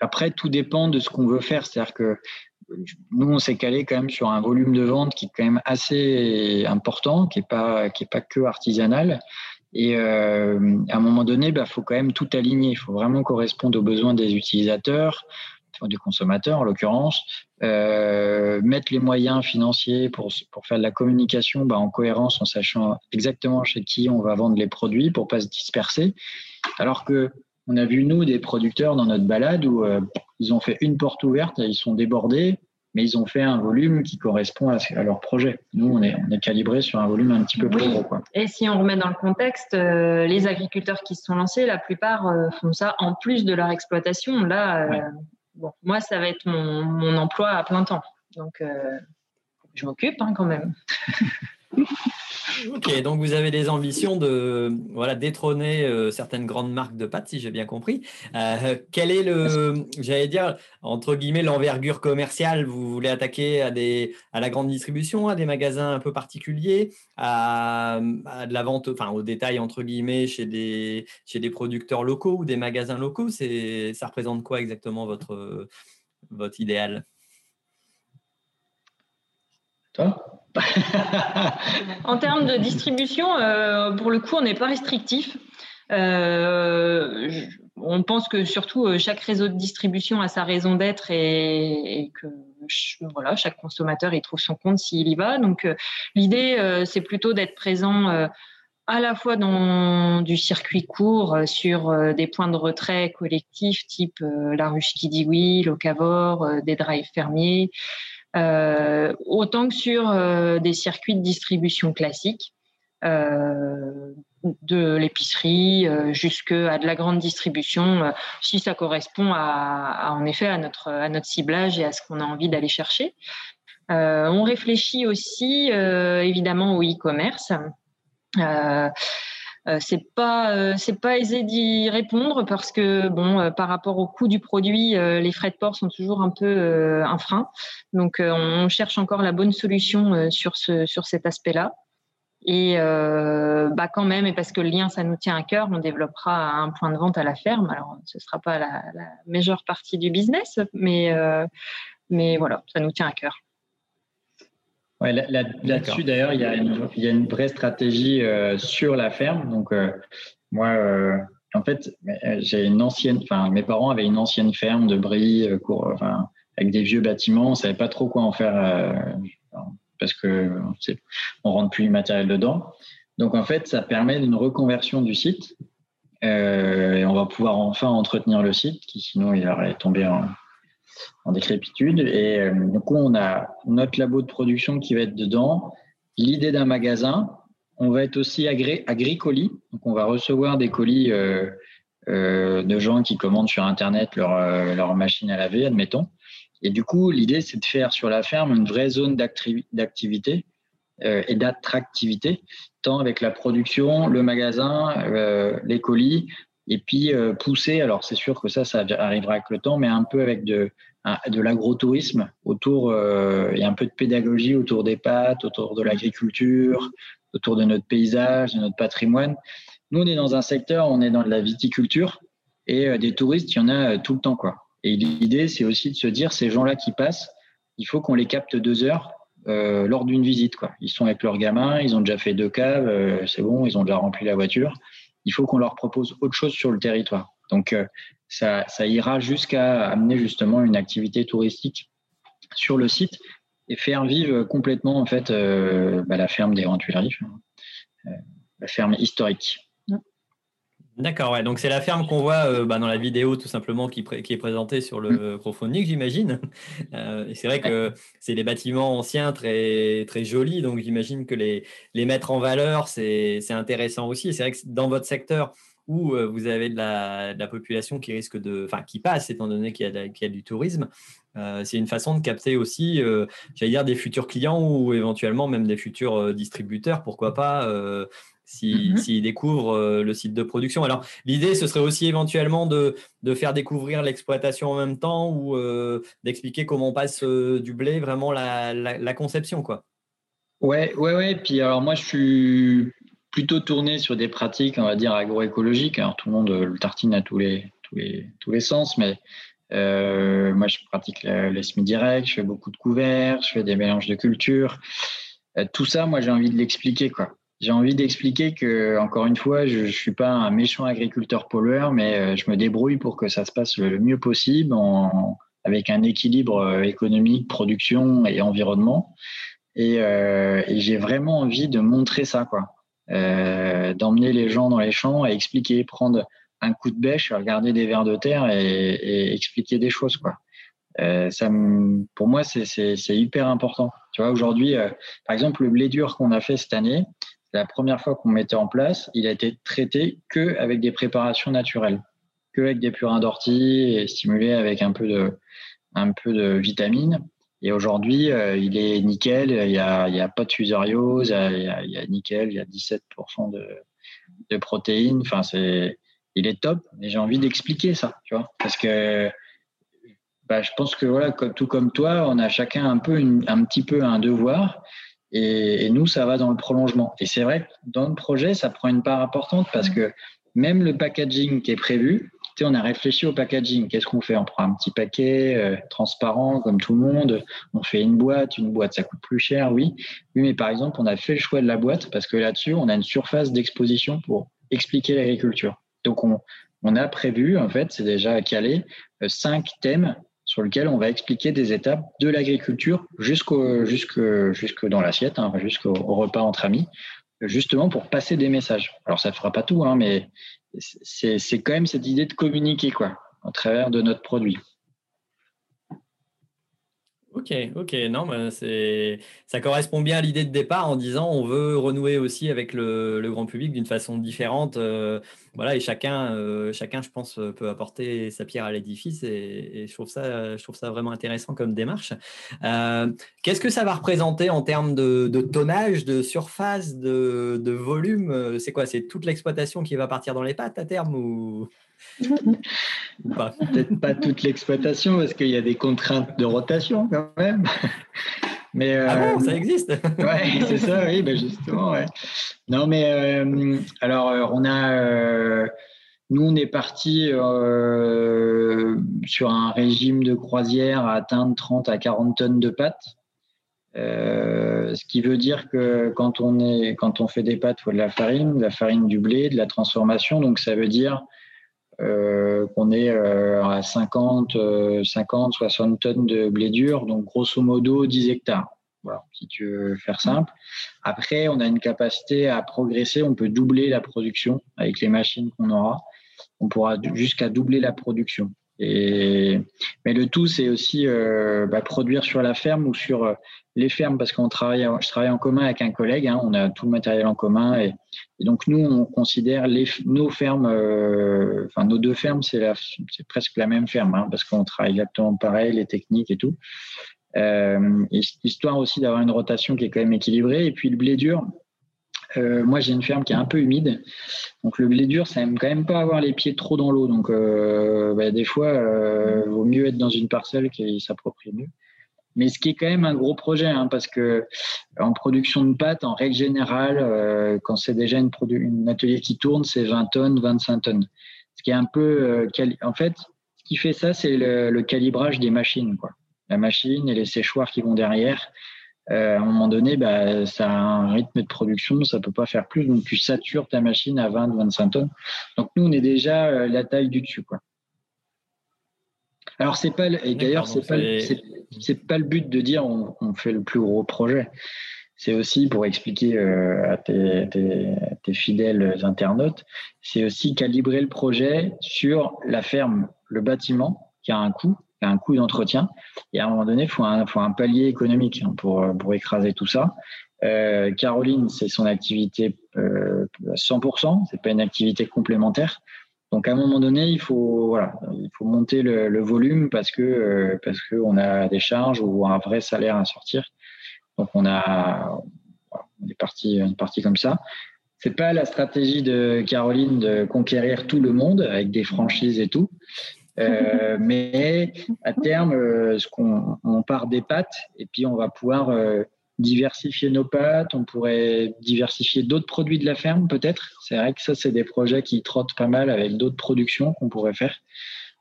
Speaker 2: après, tout dépend de ce qu'on veut faire. C'est-à-dire que nous, on s'est calé quand même sur un volume de vente qui est quand même assez important, qui n'est pas, pas que artisanal. Et euh, à un moment donné, il bah, faut quand même tout aligner. Il faut vraiment correspondre aux besoins des utilisateurs, des consommateurs en l'occurrence, euh, mettre les moyens financiers pour, pour faire de la communication bah, en cohérence, en sachant exactement chez qui on va vendre les produits pour pas se disperser. Alors que on a vu, nous, des producteurs dans notre balade où euh, ils ont fait une porte ouverte, ils sont débordés, mais ils ont fait un volume qui correspond à, leur projet. Nous, on est, on est calibré sur un volume un petit peu plus gros. Quoi.
Speaker 3: Et si on remet dans le contexte, euh, les agriculteurs qui se sont lancés, la plupart euh, font ça en plus de leur exploitation. Là, bon, moi, ça va être mon, emploi à plein temps. Donc, je m'occupe hein, quand même.
Speaker 1: Ok, donc vous avez des ambitions de voilà détrôner euh, certaines grandes marques de pâtes, si j'ai bien compris. Euh, quel est le, j'allais dire entre guillemets l'envergure commerciale? Vous voulez attaquer à des à la grande distribution, à des magasins un peu particuliers, à, de la vente, enfin au détail entre guillemets chez des chez des producteurs locaux ou des magasins locaux? C'est ça représente quoi exactement votre votre idéal?
Speaker 2: Toi?
Speaker 3: En termes de distribution, euh, pour le coup, on n'est pas restrictif. Euh, on pense que surtout euh, chaque réseau de distribution a sa raison d'être et, que voilà, chaque consommateur y trouve son compte s'il y va. Donc l'idée, c'est plutôt d'être présent à la fois dans du circuit court sur des points de retrait collectifs type la ruche Kidiwi, l'Ocavor, des drives fermiers, autant que sur euh, des circuits de distribution classiques, euh, de l'épicerie jusqu'à de la grande distribution, si ça correspond à, en effet à notre, à notre ciblage et à ce qu'on a envie d'aller chercher. on réfléchit aussi évidemment au e-commerce. Euh, c'est pas euh, c'est pas aisé d'y répondre parce que bon euh, par rapport au coût du produit les frais de port sont toujours un peu un frein. Donc on cherche encore la bonne solution sur ce sur cet aspect-là. Et bah quand même et parce que le lien ça nous tient à cœur on développera un point de vente à la ferme. Alors ce sera pas la, la majeure partie du business mais mais voilà ça nous tient à cœur
Speaker 2: Ouais, là-dessus, d'ailleurs, il y, a une, il y, a une vraie stratégie euh, sur la ferme. Donc, euh, moi, euh, en fait, j'ai une ancienne, enfin, mes parents avaient une ancienne ferme de bris, enfin, avec des vieux bâtiments. On savait pas trop quoi en faire parce que on rentre plus du matériel dedans. Donc, en fait, ça permet d'une reconversion du site. et on va pouvoir enfin entretenir le site, qui sinon il aurait tombé en, en décrépitude. Et euh, du coup, on a notre labo de production qui va être dedans, l'idée d'un magasin. On va être aussi agré agri-colis. Donc, on va recevoir des colis euh, euh, de gens qui commandent sur Internet leur, leur machine à laver, admettons. Et du coup, l'idée, c'est de faire sur la ferme une vraie zone d'activité et d'attractivité, tant avec la production, le magasin, les colis, et puis pousser, alors c'est sûr que ça, ça arrivera avec le temps, mais un peu avec de, de l'agrotourisme autour euh, et un peu de pédagogie autour des pâtes, autour de l'agriculture, autour de notre paysage, de notre patrimoine. Nous, on est dans un secteur, on est dans de la viticulture et euh, des touristes, il y en a euh, tout le temps. quoi. Et l'idée, c'est aussi de se dire, ces gens-là qui passent, il faut qu'on les capte deux heures lors d'une visite. Quoi. Ils sont avec leurs gamins, ils ont déjà fait deux caves, c'est bon, ils ont déjà rempli la voiture. Il faut qu'on leur propose autre chose sur le territoire. Donc, ça, ira jusqu'à amener justement une activité touristique sur le site. et faire vivre complètement en fait bah, la ferme des Grands Tuileries, la ferme historique.
Speaker 1: D'accord, ouais. Donc c'est la ferme qu'on voit euh, bah, dans la vidéo tout simplement qui, qui est présentée sur le crowdfunding, j'imagine. Euh, et c'est vrai que c'est des bâtiments anciens très, très jolis, donc j'imagine que les, les mettre en valeur, c'est intéressant aussi. C'est vrai que dans votre secteur où euh, vous avez de la, de la, population qui risque de, enfin qui passe étant donné qu'il y, y, a du tourisme, c'est une façon de capter aussi, j'allais dire, des futurs clients ou éventuellement même des futurs distributeurs, pourquoi pas s'ils mhm. découvrent euh, le site de production. Alors, l'idée, ce serait aussi éventuellement de, faire découvrir l'exploitation en même temps ou euh, d'expliquer comment on passe euh, du blé, vraiment la, conception. Quoi.
Speaker 2: Ouais, ouais, ouais. Puis alors, moi, je suis plutôt tourné sur des pratiques, on va dire, agroécologiques. Alors, tout le monde le tartine à tous les, tous les, tous les sens, mais moi, je pratique le semi-direct, je fais beaucoup de couverts, je fais des mélanges de cultures. tout ça, moi, j'ai envie de l'expliquer, quoi j'ai envie d'expliquer que, encore une fois, je ne suis pas un méchant agriculteur pollueur, mais euh, je me débrouille pour que ça se passe le mieux possible en, avec un équilibre euh, économique, production et environnement. Et, euh, et j'ai vraiment envie de montrer ça, quoi. Euh, d'emmener les gens dans les champs et expliquer, prendre un coup de bêche, regarder des vers de terre et, et expliquer des choses, quoi. Euh, ça pour moi, c'est hyper important. Tu vois, aujourd'hui, par exemple, le blé dur qu'on a fait cette année, la première fois qu'on mettait en place, il a été traité que avec des préparations naturelles, que avec des purins d'ortie et stimulé avec un peu de, un peu de vitamines. Et aujourd'hui, euh, il est nickel, il n'y a, a pas de fusariose, il y a, il y a nickel, il y a 17% de, de protéines. Enfin, c'est, il est top. Et j'ai envie d'expliquer ça, tu vois, parce que bah, je pense que voilà, tout comme toi, on a chacun un peu, un petit peu un devoir. Et, nous, ça va dans le prolongement. Et c'est vrai que dans le projet, ça prend une part importante parce que même le packaging qui est prévu, tu sais, on a réfléchi au packaging. Qu'est-ce qu'on fait? On prend un petit paquet euh, transparent comme tout le monde. On fait une boîte. Une boîte, ça coûte plus cher, oui. Oui, mais par exemple, on a fait le choix de la boîte parce que là-dessus, on a une surface d'exposition pour expliquer l'agriculture. Donc, on, on a prévu, en fait, c'est déjà calé, euh, cinq thèmes sur lequel on va expliquer des étapes de l'agriculture jusqu'au jusque, jusque dans l'assiette, hein, jusqu'au repas entre amis, justement pour passer des messages. Alors ça fera pas tout, hein, mais c'est quand même cette idée de communiquer quoi, à travers de notre produit.
Speaker 1: Ok, ok, non, mais c'est, ça correspond bien à l'idée de départ en disant on veut renouer aussi avec le, grand public d'une façon différente. Euh, voilà, et chacun, euh, chacun, je pense, peut apporter sa pierre à l'édifice et, je, trouve ça, je trouve ça vraiment intéressant comme démarche. Euh, qu'est-ce que ça va représenter en termes de, tonnage, de surface, de, de volume? C'est quoi C'est toute l'exploitation qui va partir dans les pattes à terme ou?
Speaker 2: Peut-être pas toute l'exploitation parce qu'il y a des contraintes de rotation quand même.
Speaker 1: Mais, ah bon, euh, ça existe
Speaker 2: Ouais, c'est ça, oui, ben justement. Ouais. Non, mais euh, alors, euh, on a. nous, on est parti sur un régime de croisière à atteindre 30 à 40 tonnes de pâtes. ce qui veut dire que quand on, est, quand on fait des pâtes, il faut de la farine, de la farine du blé, de la transformation. Donc, ça veut dire euh, qu'on est euh, à 50, 50, 60 tonnes de blé dur, donc grosso modo 10 hectares. Voilà, si tu veux faire simple. Après, on a une capacité à progresser, on peut doubler la production avec les machines qu'on aura. On pourra jusqu'à doubler la production. Et, mais le tout, c'est aussi euh, bah, produire sur la ferme ou sur les fermes, parce qu'on travaille, je travaille en commun avec un collègue, hein, on a tout le matériel en commun, et, donc nous, on considère nos fermes, euh, enfin nos deux fermes, c'est presque la même ferme, hein, parce qu'on travaille exactement pareil, les techniques et tout. histoire aussi d'avoir une rotation qui est quand même équilibrée, et puis le blé dur, euh, moi, j'ai une ferme qui est un peu humide. Donc, le blé dur, ça aime quand même pas avoir les pieds trop dans l'eau. Donc, euh, bah, des fois, euh, vaut mieux être dans une parcelle qui s'approprie mieux. Mais ce qui est quand même un gros projet, hein, parce que en production de pâtes, en règle générale, euh, quand c'est déjà une, une atelier qui tourne, c'est 20 tonnes, 25 tonnes. Ce qui est un peu, en fait, ce qui fait ça, c'est le, calibrage des machines, quoi. La machine et les séchoirs qui vont derrière. Euh, à un moment donné, bah, ça a un rythme de production, ça peut pas faire plus, donc tu satures ta machine à 20-25 tonnes. Donc nous, on est déjà euh, la taille du dessus. Quoi. Alors c'est pas et d'ailleurs c'est pas c'est pas le but de dire on, fait le plus gros projet. C'est aussi pour expliquer euh, à tes, tes, fidèles internautes, c'est aussi calibrer le projet sur la ferme, le bâtiment qui a un coût, qui a un coût d'entretien. Et à un moment donné, il faut un, faut un palier économique hein, pour, pour écraser tout ça. Euh, Caroline, c'est son activité euh, à 100%, c'est pas une activité complémentaire. Donc à un moment donné, il faut voilà, il faut monter le, volume parce que euh, parce que on a des charges ou un vrai salaire à sortir. Donc on a on est parti une partie comme ça. C'est pas la stratégie de Caroline de conquérir tout le monde avec des franchises et tout. Euh, mais à terme, euh, ce qu'on on part des pattes et puis on va pouvoir diversifier nos pâtes, on pourrait diversifier d'autres produits de la ferme peut-être. C'est vrai que ça, c'est des projets qui trottent pas mal avec d'autres productions qu'on pourrait faire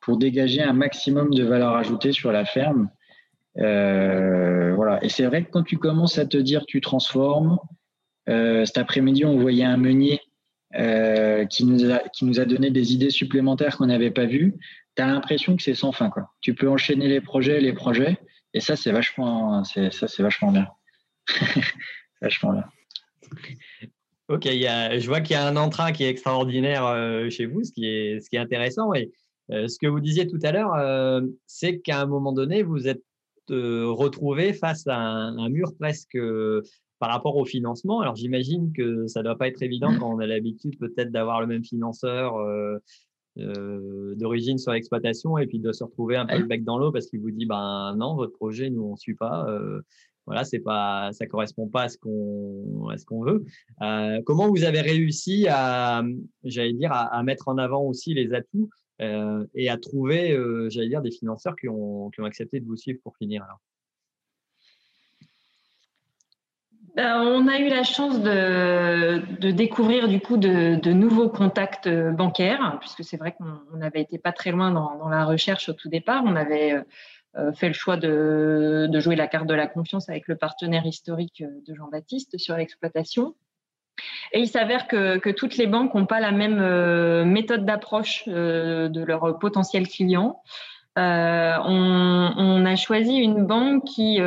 Speaker 2: pour dégager un maximum de valeur ajoutée sur la ferme. Euh, voilà. Et c'est vrai que quand tu commences à te dire tu transformes, euh, cet après-midi, on voyait un meunier euh, qui, nous a, qui nous a donné des idées supplémentaires qu'on n'avait pas vues. Tu as l'impression que c'est sans fin. Tu peux enchaîner les projets, les projets. Et ça, c'est vachement, ça, c'est vachement bien. Vachement là.
Speaker 1: Ok, y a, je vois qu'il y a un entrain qui est extraordinaire euh, chez vous, ce qui est, ce qui est intéressant. Et, euh, ce que vous disiez tout à l'heure, euh, c'est qu'à un moment donné, vous êtes retrouvé face à un, mur presque par rapport au financement. Alors j'imagine que ça ne doit pas être évident quand on a l'habitude peut-être d'avoir le même financeur d'origine sur l'exploitation et puis de se retrouver un peu le bec dans l'eau parce qu'il vous dit ben non, votre projet, nous on ne suit pas voilà, c'est pas, ça correspond pas à ce qu'on, à ce qu'on veut. Euh, comment vous avez réussi à, j'allais dire, à, mettre en avant aussi les atouts euh, et à trouver, euh, j'allais dire, des financeurs qui ont, qui ont accepté de vous suivre pour finir
Speaker 3: ben, on a eu la chance de, découvrir du coup de, nouveaux contacts bancaires, puisque c'est vrai qu'on n'avait été pas très loin dans, dans, la recherche au tout départ. On avait euh, fait le choix de, jouer la carte de la confiance avec le partenaire historique de Jean-Baptiste sur l'exploitation. Et il s'avère que, toutes les banques n'ont pas la même euh, méthode d'approche euh, de leurs potentiels clients. Euh, on, a choisi une banque qui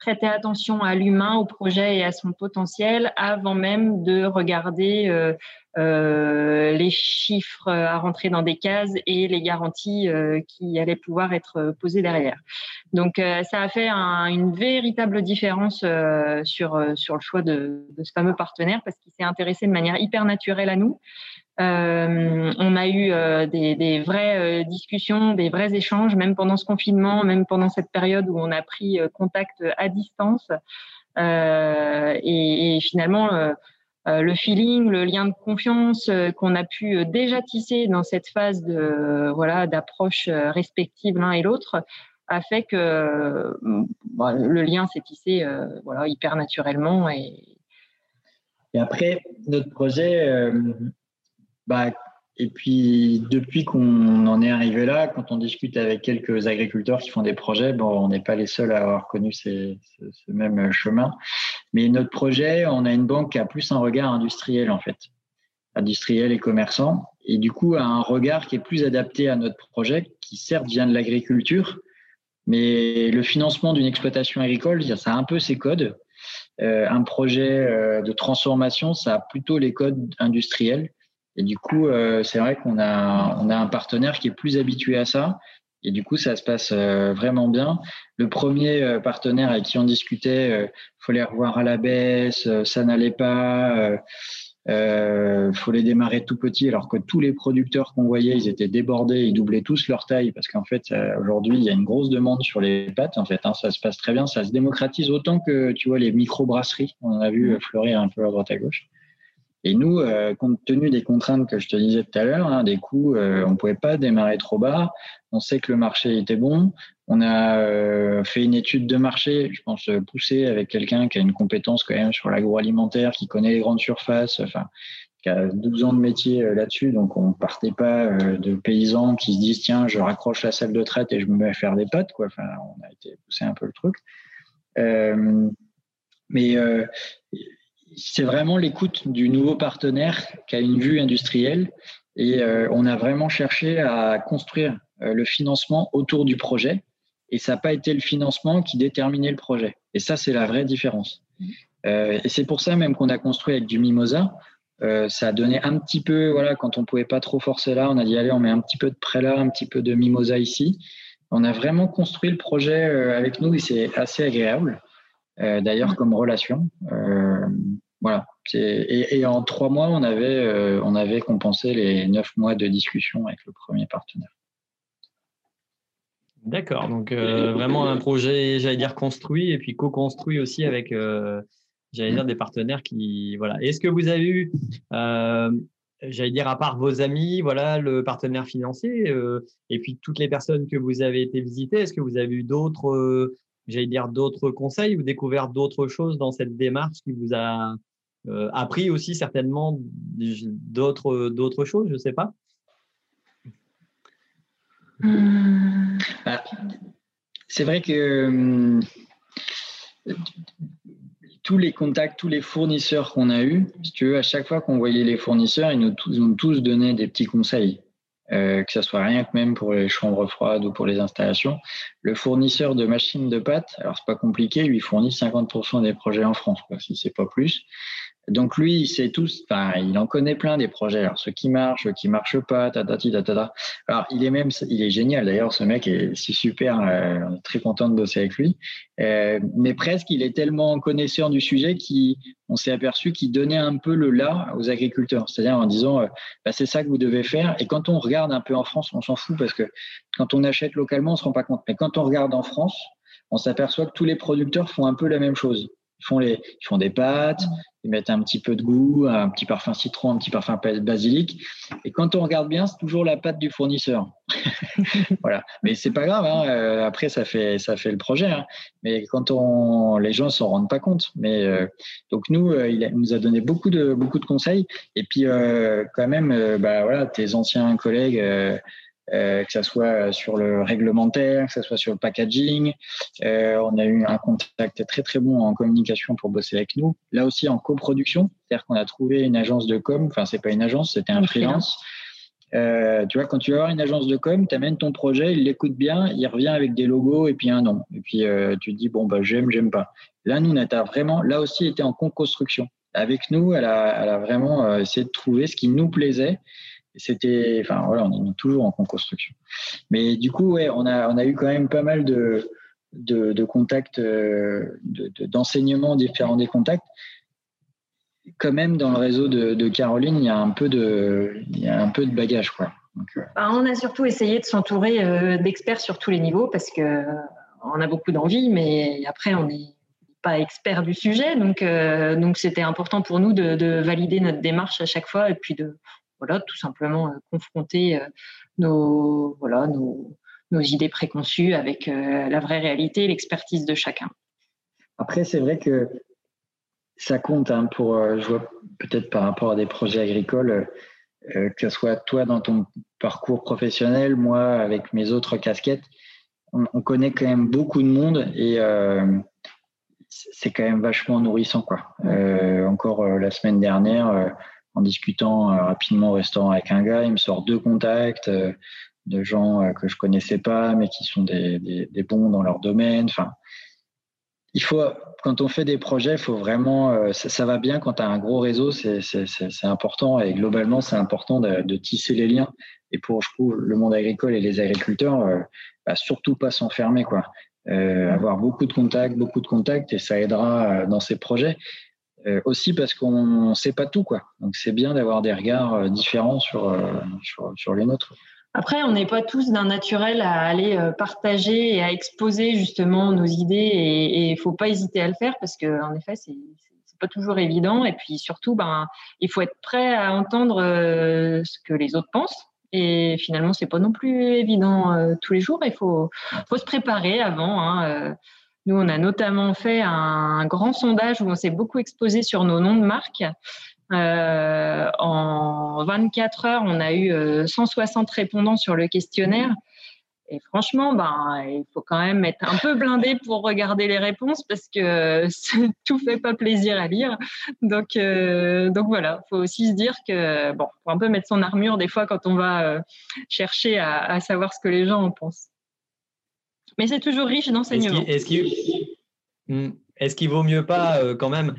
Speaker 3: prêtait attention à l'humain, au projet et à son potentiel avant même de regarder euh, les chiffres à rentrer dans des cases et les garanties euh, qui allaient pouvoir être posées derrière. Donc euh, ça a fait une véritable différence sur le choix de ce fameux partenaire parce qu'il s'est intéressé de manière hyper naturelle à nous. Euh, on a eu des, des, vraies discussions, des vrais échanges, même pendant ce confinement, même pendant cette période où on a pris contact à distance. Et, finalement, euh, le feeling, le lien de confiance euh, qu'on a pu euh, déjà tisser dans cette phase de voilà d'approche respective l'un et l'autre a fait que bah, le lien s'est tissé voilà hyper naturellement et
Speaker 2: après notre projet bah, et puis, depuis qu'on en est arrivé là, quand on discute avec quelques agriculteurs qui font des projets, bon, on n'est pas les seuls à avoir connu ce, même chemin. Mais notre projet, on a une banque qui a plus un regard industriel, en fait, industriel et commerçant, et du coup, a un regard qui est plus adapté à notre projet, qui certes vient de l'agriculture, mais le financement d'une exploitation agricole, ça a un peu ses codes. Euh, un projet euh, de transformation, ça a plutôt les codes industriels. Et du coup, euh, c'est vrai qu'on a, on a un partenaire qui est plus habitué à ça. Et du coup, ça se passe euh, vraiment bien. Le premier euh, partenaire avec qui on discutait, il faut les revoir à la baisse, ça n'allait pas, il faut les démarrer tout petit, alors que tous les producteurs qu'on voyait, ils étaient débordés, ils doublaient tous leur taille, parce qu'en fait, aujourd'hui, il y a une grosse demande sur les pâtes. En fait, hein, ça se passe très bien, ça se démocratise autant que tu vois les micro-brasseries. On en a vu fleurir un peu à droite à gauche. Et nous, euh, compte tenu des contraintes que je te disais tout à l'heure, hein, des coûts, euh, on pouvait pas démarrer trop bas. On sait que le marché était bon. On a euh, fait une étude de marché, je pense poussée avec quelqu'un qui a une compétence quand même sur l'agroalimentaire, qui connaît les grandes surfaces, enfin, qui a 12 ans de métier là-dessus. Donc, on partait pas de paysans qui se disent tiens, je raccroche la salle de traite et je me mets à faire des pâtes. Quoi. Enfin, on a été poussé un peu le truc. mais c'est vraiment l'écoute du nouveau partenaire qui a une vue industrielle et euh, on a vraiment cherché à construire le financement autour du projet et ça n'a pas été le financement qui déterminait le projet. Et ça, c'est la vraie différence. et c'est pour ça même qu'on a construit avec du Mimosa. ça a donné un petit peu, voilà, quand on pouvait pas trop forcer là, on a dit allez, on met un petit peu de prêt un petit peu de Mimosa ici. On a vraiment construit le projet avec nous et c'est assez agréable. D'ailleurs, comme relation, voilà. Et, et, en trois mois, on avait, euh, on avait compensé les neuf mois de discussion avec le premier partenaire.
Speaker 1: D'accord. Donc, euh, vraiment un projet, j'allais dire, construit et puis co-construit aussi avec, euh, j'allais dire, des partenaires qui. Voilà. Est-ce que vous avez eu, j'allais dire, à part vos amis, voilà, le partenaire financier et puis toutes les personnes que vous avez été visiter, est-ce que vous avez eu d'autres, j'allais dire, d'autres conseils ou découvert d'autres choses dans cette démarche qui vous a euh, appris aussi certainement d'autres d'autres choses, je ne sais pas?
Speaker 2: Bah, c'est vrai que euh, tous les contacts, tous les fournisseurs qu'on a eus, si tu veux, à chaque fois qu'on voyait les fournisseurs, ils nous, ils ont tous donné des petits conseils. Euh, que ce soit rien que même pour les chambres froides ou pour les installations. Le fournisseur de machines de pâte, alors c'est pas compliqué, lui fournit 50% des projets en France, quoi, si c'est pas plus. Donc lui, il sait tous, enfin, il en connaît plein des projets. Alors ceux qui marchent, ceux qui marchent pas, tatati, tatata. Alors il est même, il est génial. D'ailleurs, ce mec est, super. Euh, très content de bosser avec lui. Euh, mais presque, il est tellement connaisseur du sujet qu'on s'est aperçu qu'il donnait un peu le là aux agriculteurs. C'est-à-dire en disant, euh, bah, c'est ça que vous devez faire. Et quand on regarde un peu en France, on s'en fout parce que quand on achète localement, on se rend pas compte. Mais quand on regarde en France, on s'aperçoit que tous les producteurs font un peu la même chose. Ils font, les, ils font des pâtes, ils mettent un petit peu de goût, un petit parfum citron, un petit parfum basilic. Et quand on regarde bien, c'est toujours la pâte du fournisseur. voilà. Mais c'est pas grave. Hein. Euh, après, ça fait, ça fait le projet. Hein. Mais quand on, les gens s'en rendent pas compte. Mais euh, donc nous, euh, il, nous a donné beaucoup de, beaucoup de conseils. Et puis quand même, bah voilà, tes anciens collègues que ce soit sur le réglementaire, que ce soit sur le packaging. Euh, on a eu un contact très très bon en communication pour bosser avec nous. Là aussi en coproduction, c'est-à-dire qu'on a trouvé une agence de com. Enfin, c'est pas une agence, c'était un freelance. Euh, tu vois, quand tu vas avoir une agence de com, tu amènes ton projet, il l'écoute bien, il revient avec des logos et puis un nom. Et puis tu te dis, bon, bah, j'aime, j'aime pas. Là, nous, on a vraiment, là aussi, été en co-construction. Avec nous, elle a, elle a vraiment essayé de trouver ce qui nous plaisait c'était, enfin voilà, on est toujours en construction. Mais du coup, ouais, on a, on a eu quand même pas mal de, de, de contacts, euh, d'enseignements différents des contacts. Quand même, dans le réseau de, de, Caroline, il y a un peu de, il y a un peu de bagage, quoi.
Speaker 3: Euh. Bah, on a surtout essayé de s'entourer euh, d'experts sur tous les niveaux parce que on a beaucoup d'envie, mais après, on n'est pas expert du sujet, donc donc c'était important pour nous de, de, valider notre démarche à chaque fois et puis de voilà, tout simplement euh, confronter euh, nos, voilà, nos, nos, idées préconçues avec euh, la vraie réalité et l'expertise de chacun.
Speaker 2: Après, c'est vrai que ça compte hein, pour, je vois peut-être par rapport à des projets agricoles, que ce soit toi dans ton parcours professionnel, moi avec mes autres casquettes, on, connaît quand même beaucoup de monde et c'est quand même vachement nourrissant. Quoi. encore la semaine dernière, en discutant euh, rapidement au restaurant avec un gars, il me sort deux contacts euh, de gens euh, que je connaissais pas, mais qui sont des, des, bons dans leur domaine. Enfin, il faut, quand on fait des projets, faut vraiment, ça, va bien quand tu as un gros réseau, c'est important et globalement, c'est important de, tisser les liens. Et pour, je trouve, le monde agricole et les agriculteurs, bah, surtout pas s'enfermer, quoi. avoir beaucoup de contacts, beaucoup de contacts, et ça aidera dans ces projets. Euh, aussi parce qu'on ne sait pas tout. Quoi. Donc c'est bien d'avoir des regards euh, différents euh, sur, sur, les nôtres.
Speaker 3: Après, on n'est pas tous d'un naturel à aller partager et à exposer justement nos idées et il ne faut pas hésiter à le faire parce qu'en effet, c'est pas toujours évident. Et puis surtout, ben, il faut être prêt à entendre ce que les autres pensent. Et finalement, c'est pas non plus évident tous les jours. Il faut, faut se préparer avant. Hein, nous, on a notamment fait un grand sondage où on s'est beaucoup exposé sur nos noms de marque. Euh, en 24 heures, on a eu 160 euh, répondants sur le questionnaire. Et franchement, ben, il faut quand même être un peu blindé pour regarder les réponses parce que tout fait pas plaisir à lire. Donc, euh, donc voilà, faut aussi se dire que bon, faut un peu mettre son armure des fois quand on va euh, chercher à, savoir ce que les gens en pensent. Mais c'est toujours riche d'enseignements.
Speaker 1: Est-ce qu'il hmm, vaut mieux pas euh, quand même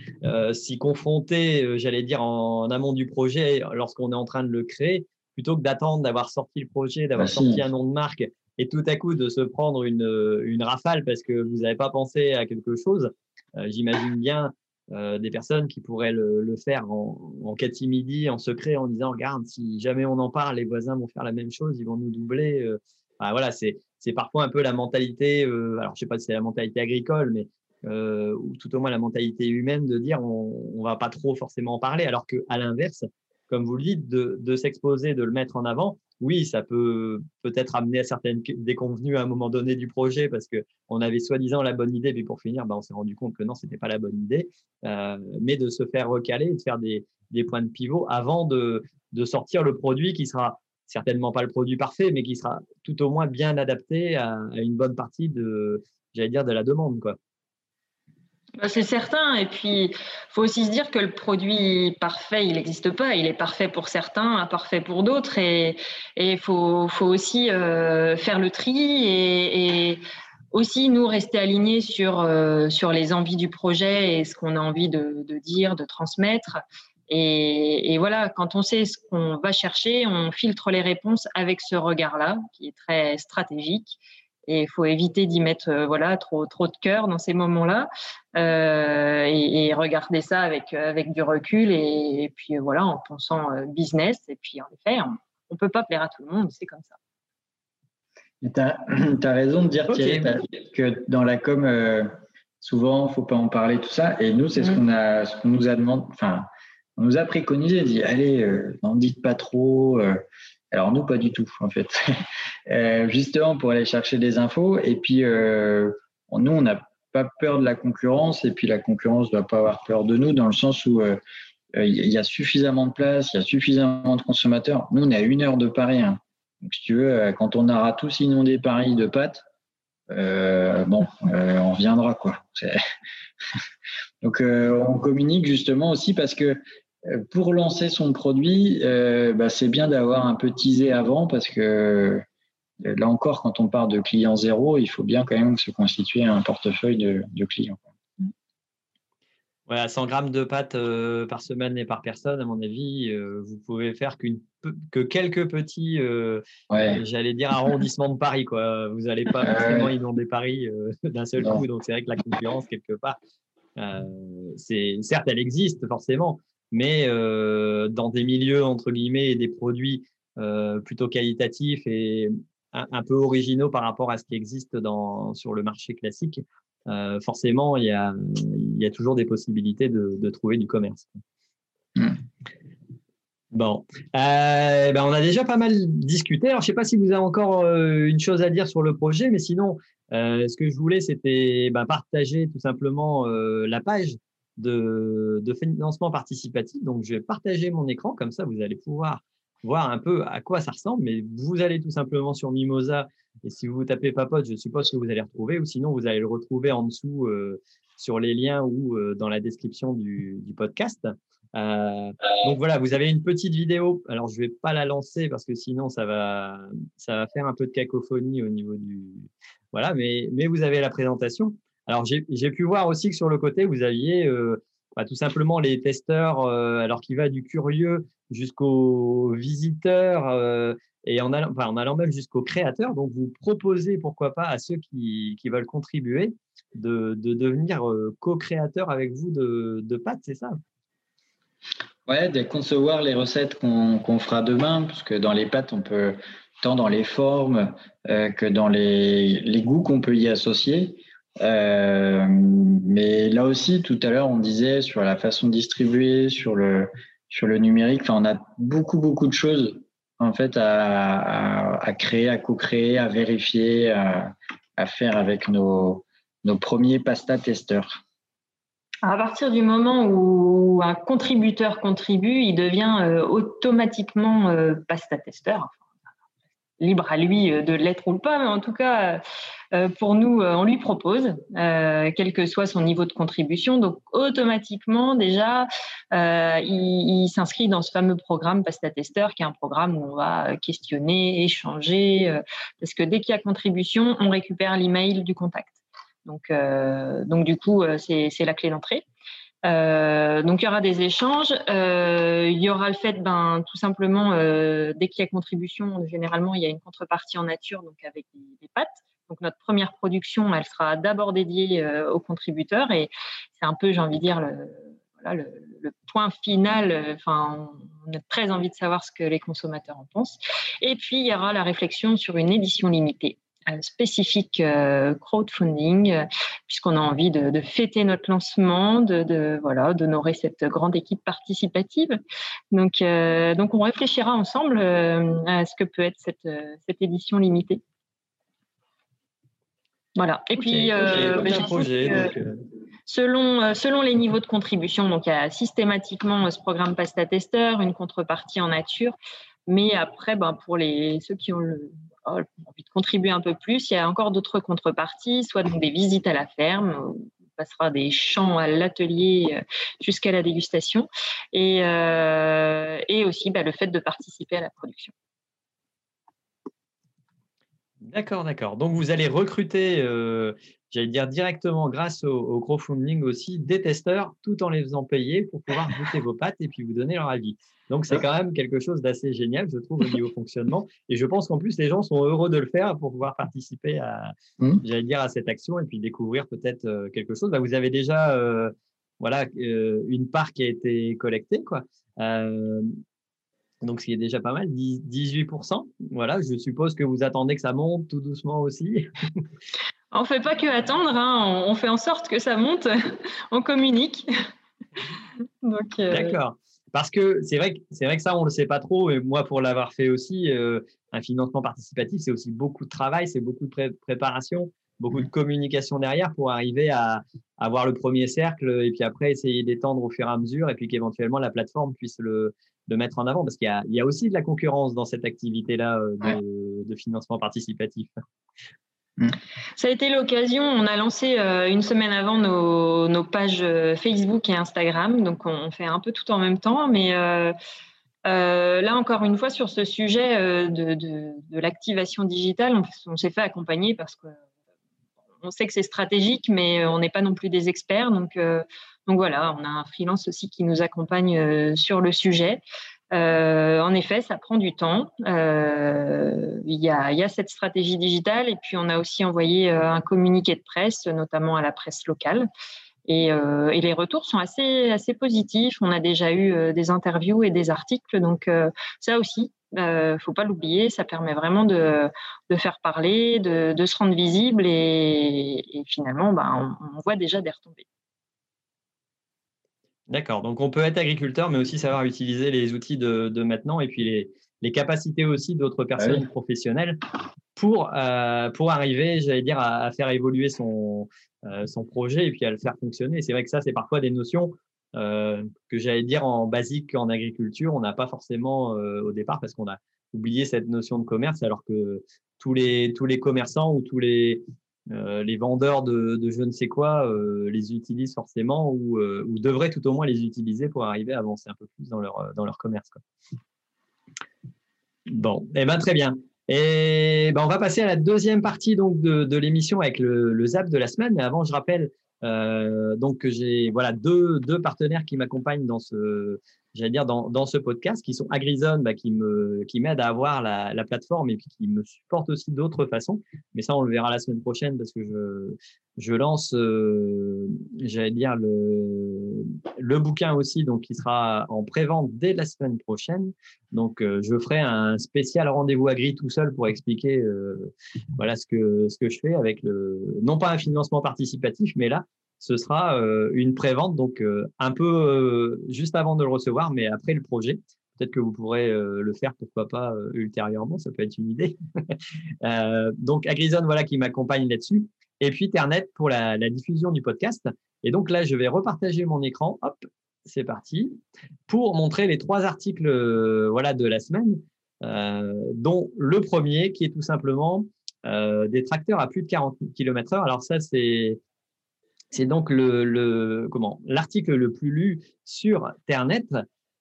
Speaker 1: s'y confronter, j'allais dire, en, amont du projet lorsqu'on est en train de le créer, plutôt que d'attendre d'avoir sorti le projet, d'avoir bah, sorti un nom de marque et tout à coup de se prendre une, une rafale parce que vous n'avez pas pensé à quelque chose, euh, j'imagine bien euh, des personnes qui pourraient le, le faire en, en catimidi, en secret, en disant regarde, si jamais on en parle, les voisins vont faire la même chose, ils vont nous doubler. Euh. Voilà, c'est parfois un peu la mentalité. alors je sais pas si c'est la mentalité agricole, mais ou tout au moins la mentalité humaine de dire on, on va pas trop forcément en parler, alors que à l'inverse, comme vous le dites, de, s'exposer, de le mettre en avant, oui, ça peut peut-être amener à certaines déconvenues à un moment donné du projet parce que on avait soi-disant la bonne idée, puis pour finir, ben, on s'est rendu compte que non, c'était pas la bonne idée. Euh, mais de se faire recaler, de faire des, points de pivot avant de, sortir le produit qui sera certainement pas le produit parfait, mais qui sera tout au moins bien adapté à, une bonne partie de, j'allais dire, de la demande, quoi.
Speaker 3: Bah, c'est certain. Et puis, faut aussi se dire que le produit parfait, il n'existe pas. Il est parfait pour certains, imparfait pour d'autres. Et il faut, faut, aussi euh, faire le tri et, aussi nous rester alignés sur, euh, sur les envies du projet et ce qu'on a envie de, dire, de transmettre. Et, et, voilà, quand on sait ce qu'on va chercher, on filtre les réponses avec ce regard-là, qui est très stratégique. Et il faut éviter d'y mettre euh, voilà trop trop de cœur dans ces moments-là euh, et, et, regarder ça avec avec du recul et, puis voilà en pensant euh, business et puis en effet on, ne peut pas plaire à tout le monde c'est comme ça.
Speaker 2: Tu as, raison de dire que dans la com euh, souvent faut pas en parler tout ça et nous c'est ce mm. qu'on a ce qu'on nous a demandé enfin on nous a préconisé dit allez n'en dites pas trop alors nous, pas du tout, en fait. euh, justement, pour aller chercher des infos. Et puis, euh, nous, on n'a pas peur de la concurrence. Et puis, la concurrence ne doit pas avoir peur de nous, dans le sens où euh, euh, il y a suffisamment de place, il y a suffisamment de consommateurs. Nous, on est à une heure de Paris. Hein. Donc, si tu veux, euh, quand on aura tous inondé Paris de pâtes, euh, bon, on viendra, quoi. Donc, on communique justement aussi parce que euh, pour lancer son produit, euh, bah, c'est bien d'avoir un peu teasé avant parce que euh, là encore, quand on part de client zéro, il faut bien quand même se constituer un portefeuille de, de clients.
Speaker 1: Voilà, 100 grammes de pâtes par semaine et par personne, à mon avis, vous pouvez faire qu'une, que quelques petits, j'allais dire, arrondissements de Paris. Quoi. Vous n'allez pas forcément inonder Paris d'un seul coup. Donc, c'est vrai que la concurrence, quelque part, c'est, certes, elle existe forcément, mais euh, dans des milieux entre guillemets et des produits euh, plutôt qualitatifs et un, peu originaux par rapport à ce qui existe dans, sur le marché classique, euh, forcément, il y, a, il y a toujours des possibilités de, de trouver du commerce. Hmm. Bon, euh, ben on a déjà pas mal discuté. Alors, je sais pas si vous avez encore euh, une chose à dire sur le projet, mais sinon, euh, ce que je voulais, c'était ben, partager tout simplement la page de, financement participatif. Donc, je vais partager mon écran, comme ça, vous allez pouvoir voir un peu à quoi ça ressemble. Mais vous allez tout simplement sur Mimosa, et si vous tapez Papote, je suppose que vous allez retrouver, ou sinon, vous allez le retrouver en dessous euh, sur les liens ou euh, dans la description du, du podcast. Euh, donc voilà, vous avez une petite vidéo. Alors je vais pas la lancer parce que sinon ça va ça va faire un peu de cacophonie au niveau du voilà, mais mais vous avez la présentation. Alors, j'ai pu voir aussi que sur le côté, vous aviez euh, bah, tout simplement les testeurs, euh, alors qui va du curieux jusqu'au visiteur euh, et en allant, en allant même jusqu'au créateur. Donc, vous proposez, pourquoi pas, à ceux qui, qui veulent contribuer de, de devenir co-créateurs avec vous de, de pâtes, c'est ça?
Speaker 2: Ouais, de concevoir les recettes qu'on fera demain, parce que dans les pâtes, on peut, tant dans les formes que dans les, les goûts qu'on peut y associer, euh, mais là aussi, tout à l'heure, on disait sur la façon de distribuer, sur le, sur le numérique, on a beaucoup, beaucoup de choses en fait à, à, créer, à co-créer, à vérifier, à, à faire avec nos, nos premiers pasta testeurs.
Speaker 3: À partir du moment où un contributeur contribue, il devient euh, automatiquement euh, pasta testeur libre à lui de l'être ou pas, mais en tout cas, pour nous, on lui propose, quel que soit son niveau de contribution. Donc, automatiquement, déjà, il, s'inscrit dans ce fameux programme Pasta Tester, qui est un programme où on va questionner, échanger, parce que dès qu'il y a contribution, on récupère l'email du contact. Donc, donc du coup, c'est la clé d'entrée. Euh, donc il y aura des échanges. Euh, il y aura le fait, ben, tout simplement, euh, dès qu'il y a contribution, généralement il y a une contrepartie en nature, donc avec des, pâtes. Donc notre première production, elle sera d'abord dédiée aux contributeurs et c'est un peu, j'ai envie de dire, le, voilà, le, point final. Enfin, on a très envie de savoir ce que les consommateurs en pensent. Et puis il y aura la réflexion sur une édition limitée spécifique euh, crowdfunding, euh, puisqu'on a envie de, fêter notre lancement, de, voilà, d'honorer cette grande équipe participative. Donc, euh, donc on réfléchira ensemble à ce que peut être cette, cette édition limitée. Voilà. Et puis, selon, selon les niveaux de contribution, donc il y a systématiquement ce programme Pasta Tester, une contrepartie en nature. Mais après, ben, pour les, ceux qui ont le, envie de contribuer un peu plus, il y a encore d'autres contreparties, soit donc des visites à la ferme, on passera des champs à l'atelier euh, jusqu'à la dégustation, et, euh, et aussi bah, le fait de participer à la production.
Speaker 1: D'accord, d'accord. Donc vous allez recruter, euh, j'allais dire directement grâce au, crowdfunding aussi, des testeurs tout en les faisant payer pour pouvoir goûter vos pâtes et puis vous donner leur avis. Donc c'est quand même quelque chose d'assez génial, je trouve, au niveau fonctionnement. Et je pense qu'en plus les gens sont heureux de le faire pour pouvoir participer à, mmh. j'allais dire, à cette action et puis découvrir peut-être euh, quelque chose. Bah, vous avez déjà, euh, voilà, une part qui a été collectée, quoi donc ce qui est déjà pas mal, 18%. Voilà, je suppose que vous attendez que ça monte tout doucement aussi.
Speaker 3: on ne fait pas que attendre, hein. on fait en sorte que ça monte, on communique.
Speaker 1: Euh, D'accord. Parce que c'est vrai, que, c'est vrai que ça, on ne le sait pas trop. Et moi, pour l'avoir fait aussi, euh, un financement participatif, c'est aussi beaucoup de travail, c'est beaucoup de préparation, beaucoup de communication derrière pour arriver à avoir le premier cercle et puis après essayer d'étendre au fur et à mesure et puis qu'éventuellement la plateforme puisse le, de mettre en avant Parce qu'il y, a, aussi de la concurrence dans cette activité-là euh, de, financement participatif.
Speaker 3: Mm. Ça a été l'occasion. On a lancé euh, une semaine avant nos, pages euh, Facebook et Instagram. Donc, on fait un peu tout en même temps. Mais là, encore une fois, sur ce sujet de, l'activation digitale, on, s'est fait accompagner parce que on sait que c'est stratégique, mais on n'est pas non plus des experts. Donc, donc voilà, on a un freelance aussi qui nous accompagne euh, sur le sujet. Euh, en effet, ça prend du temps. Euh, il, y a, cette stratégie digitale et puis on a aussi envoyé un communiqué de presse, notamment à la presse locale. Et, les retours sont assez, positifs. On a déjà eu des interviews et des articles. Donc ça aussi, ne faut pas l'oublier, ça permet vraiment de, faire parler, de, se rendre visible et, finalement, ben, on, voit déjà des retombées.
Speaker 1: D'accord. Donc, on peut être agriculteur, mais aussi savoir utiliser les outils de, maintenant et puis les, capacités aussi d'autres ah personnes professionnelles pour, euh, pour arriver, j'allais dire, à, faire évoluer son, euh, son projet et puis à le faire fonctionner. C'est vrai que ça, c'est parfois des notions euh, que j'allais dire en basique en agriculture, on n'a pas forcément au départ parce qu'on a oublié cette notion de commerce, alors que tous les, tous les commerçants ou tous les, euh, les vendeurs de, je ne sais quoi euh, les utilisent forcément euh, ou, devraient tout au moins les utiliser pour arriver à avancer un peu plus dans leur, dans leur commerce. Bon, eh ben, très bien. Et ben, on va passer à la deuxième partie donc, de, l'émission avec le, le, zap de la semaine. Mais avant, je rappelle donc que j'ai voilà, deux, deux partenaires qui m'accompagnent dans ce, j'allais dire, dans, dans, ce podcast, qui sont Agrizone, bah, qui me qui m'aident à avoir la, la, plateforme et puis qui me supportent aussi d'autres façons. Mais ça, on le verra la semaine prochaine parce que je, je lance, euh, j'allais dire, le, le bouquin aussi, donc qui sera en pré-vente dès la semaine prochaine. Donc, euh, je ferai un spécial rendez-vous agri tout seul pour expliquer euh, voilà ce que, ce que je fais avec le, non pas un financement participatif, mais là, ce sera euh, une prévente, donc euh, un peu euh, juste avant de le recevoir, mais après le projet. Peut-être que vous pourrez le faire, pourquoi pas, ultérieurement, ça peut être une idée. donc, Agrison, voilà, qui m'accompagne là-dessus. Et puis, Ternet pour la, diffusion du podcast. Et donc là, je vais repartager mon écran. Hop, c'est parti. Pour montrer les trois articles voilà, de la semaine. dont le premier qui est tout simplement des tracteurs à plus de 40 km/h. Alors ça, c'est c'est donc le, comment l'article le plus lu sur Ternet.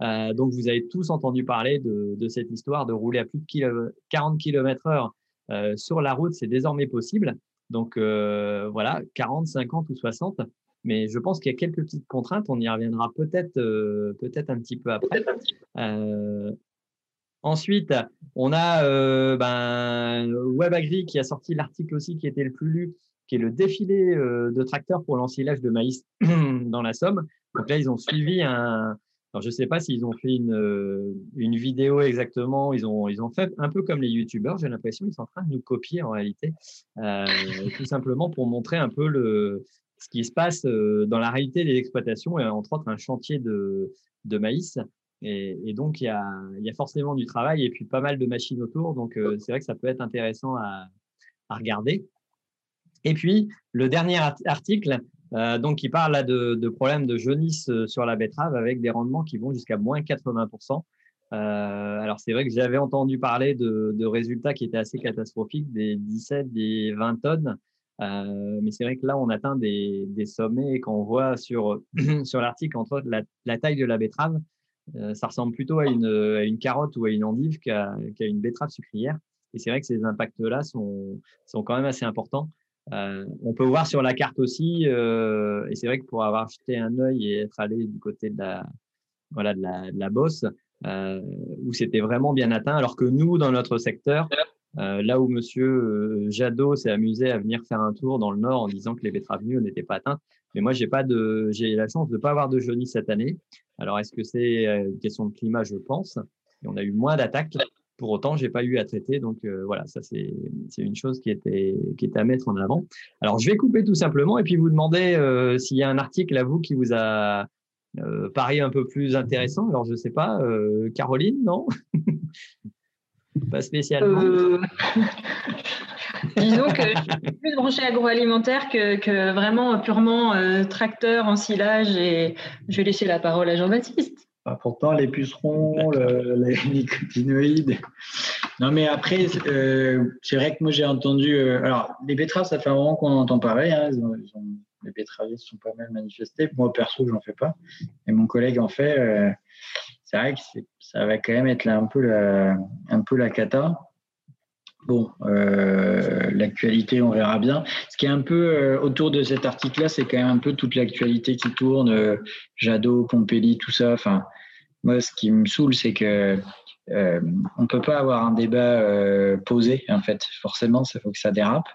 Speaker 1: Euh, donc vous avez tous entendu parler de, cette histoire de rouler à plus de 40 km/h euh, sur la route, c'est désormais possible. Donc euh, voilà, 40, 50 ou 60. Mais je pense qu'il y a quelques petites contraintes. On y reviendra peut-être peut-être un petit peu après. ensuite, on a ben, WebAgri qui a sorti l'article aussi qui était le plus lu qui est le défilé euh, de tracteurs pour l'ensilage de maïs dans la Somme. Donc là, ils ont suivi un. Alors, je ne sais pas s'ils ont fait une, euh, une vidéo exactement. Ils ont, ils ont fait un peu comme les YouTubeurs. J'ai l'impression qu'ils sont en train de nous copier en réalité, euh, tout simplement pour montrer un peu le, ce qui se passe dans la réalité des exploitations et entre autres un chantier de, de maïs. Et, donc, il y, a, y a forcément du travail et puis pas mal de machines autour. Donc, c'est vrai que ça peut être intéressant à, à regarder. Et puis, le dernier article, euh, donc, qui parle là de, problèmes de jaunisse euh, sur la betterave avec des rendements qui vont jusqu'à moins 80%. Euh, alors, c'est vrai que j'avais entendu parler de, résultats qui étaient assez catastrophiques, des 17, des 20 tonnes. Euh, mais c'est vrai que là, on atteint des, des sommets et quand on voit sur, sur l'article, entre la, la, taille de la betterave, ça ressemble plutôt à une, à une, carotte ou à une endive qu'à une betterave sucrière. Et c'est vrai que ces impacts-là sont, sont quand même assez importants. Euh, on peut voir sur la carte aussi, euh, et c'est vrai que pour avoir jeté un œil et être allé du côté de la, voilà, de la, de la bosse, euh, où c'était vraiment bien atteint, alors que nous, dans notre secteur, là où Monsieur Jadot s'est amusé à venir faire un tour dans le nord en disant que les betteraves n'étaient pas atteintes, mais moi j'ai pas de, j'ai la chance de ne pas avoir de jaunisse cette année. Alors est-ce que c'est une question de climat, je pense, et on a eu moins d'attaques. Pour autant, j'ai pas eu à traiter. Donc euh, voilà, ça c'est une chose qui était, qui était à mettre en avant. Alors je vais couper tout simplement et puis vous demander euh, s'il y a un article à vous qui vous a euh, paru un peu plus intéressant. Alors je sais pas, Caroline, non? Pas spécialement.
Speaker 3: Disons que je suis plus branché agroalimentaire que, que vraiment purement tracteur, ensilage et je vais laisser la parole à Jean-Baptiste
Speaker 2: pourtant, les pucerons, les nicotinoïdes. Non, mais après, euh, c'est vrai que moi j'ai entendu. Euh, alors, les betteraves, ça fait un moment qu'on entend pareil. Hein, les betteravistes sont pas mal manifestés. Moi, perso, j'en fais pas. Et mon collègue en fait. Euh, c'est vrai que ça va quand même être là un peu la, un peu la cata. Bon, euh, l'actualité, on verra bien. Ce qui est un peu euh, autour de cet article-là, c'est quand même un peu toute l'actualité qui tourne, euh, Jadot, Pompéli, tout ça. Enfin, moi, ce qui me saoule, c'est que euh, on peut pas avoir un débat euh, posé. En fait, forcément, il faut que ça dérape.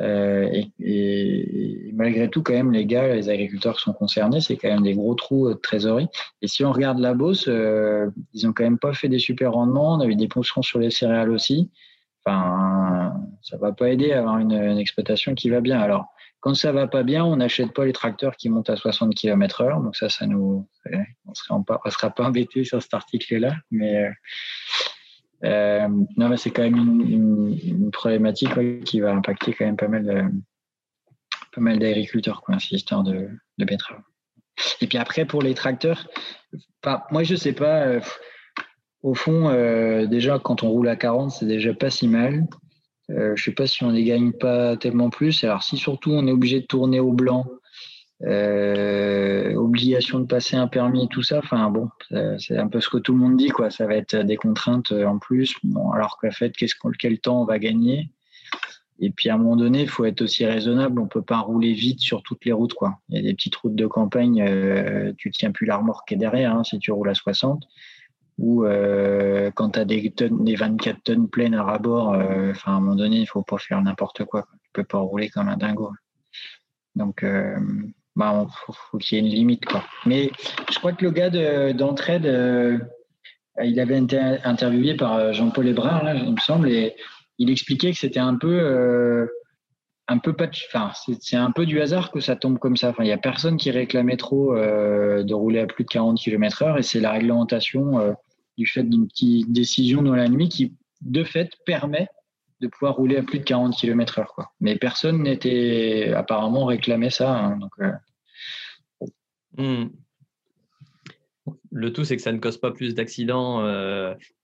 Speaker 2: Et, et, et, malgré tout, quand même, les gars, les agriculteurs qui sont concernés, c'est quand même des gros trous de trésorerie. Et si on regarde la Beauce, ils ont quand même pas fait des super rendements. On a eu des ponctions sur les céréales aussi. Enfin, ça va pas aider à avoir une, exploitation qui va bien. Alors, quand ça va pas bien, on n'achète pas les tracteurs qui montent à 60 km heure. Donc ça, ça nous, on pas, sera pas embêté sur cet article-là. Mais euh, euh, non, mais c'est quand même une, problématique qui va impacter quand même pas mal pas mal d'agriculteurs, quoi, cette histoire de, de betteraves. Et puis après, pour les tracteurs, moi, je sais pas. Euh, au fond, déjà, quand on roule à 40, c'est déjà pas si mal. Je sais pas si on ne gagne pas tellement plus. Alors, si surtout on est obligé de tourner au blanc, euh, obligation de passer un permis tout ça, enfin bon, c'est un peu ce que tout le monde dit, quoi. Ça va être des contraintes en plus. Bon, alors qu'en fait, qu'est-ce quel temps on va gagner? Et puis à un moment donné, il faut être aussi raisonnable. On peut pas rouler vite sur toutes les routes, quoi. Il y a des petites routes de campagne, euh, tu tiens plus la remorque derrière hein, si tu roules à 60 ou euh, quand tu as des, tonnes, des 24 tonnes pleines à rabord, euh, à un moment donné, il faut pas faire n'importe quoi. Tu peux pas rouler comme un dingo. Donc, euh, bah, faut, qu'il y ait une limite. Quoi. Mais je crois que le gars d'entraide, il avait été interviewé par Jean-Paul Hébrard, il me semble, et il expliquait que c'était un peu un peu pas enfin c'est un peu du hasard que ça tombe comme ça enfin il y a personne qui réclamait trop de rouler à plus de 40 km heure et c'est la réglementation du fait d'une petite décision dans la nuit qui, de fait, permet de pouvoir rouler à plus de 40 km heure. Quoi. Mais personne n'était apparemment réclamé ça. Hein, donc, euh,
Speaker 1: hmm. le tout, c'est que ça ne cause pas plus d'accidents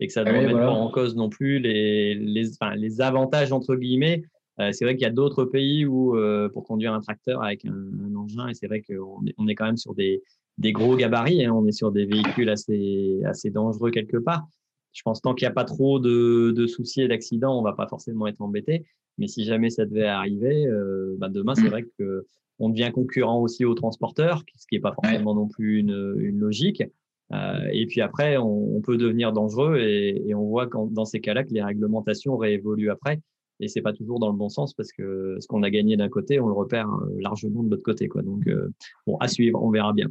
Speaker 1: et que ça ne remet pas en cause non plus les, les, enfin, les avantages, entre guillemets. c'est vrai qu'il y a d'autres pays où, pour conduire un tracteur avec un, engin, et c'est vrai qu'on est, on est quand même sur des, des gros gabarits, hein, on est sur des véhicules assez, assez dangereux quelque part. Je pense tant qu'il n'y a pas trop de, de soucis et d'accidents, on ne va pas forcément être embêté. Mais si jamais ça devait arriver, euh, bah demain, c'est mm. vrai qu'on devient concurrent aussi aux transporteurs, ce qui n'est pas forcément non plus une, une logique. Euh, et puis après, on, on, peut devenir dangereux et, et on voit quand, dans ces cas-là que les réglementations réévoluent après. Et c'est pas toujours dans le bon sens parce que ce qu'on a gagné d'un côté, on le repère euh, largement de l'autre côté. Quoi. Donc, euh, bon, à suivre, on verra bien.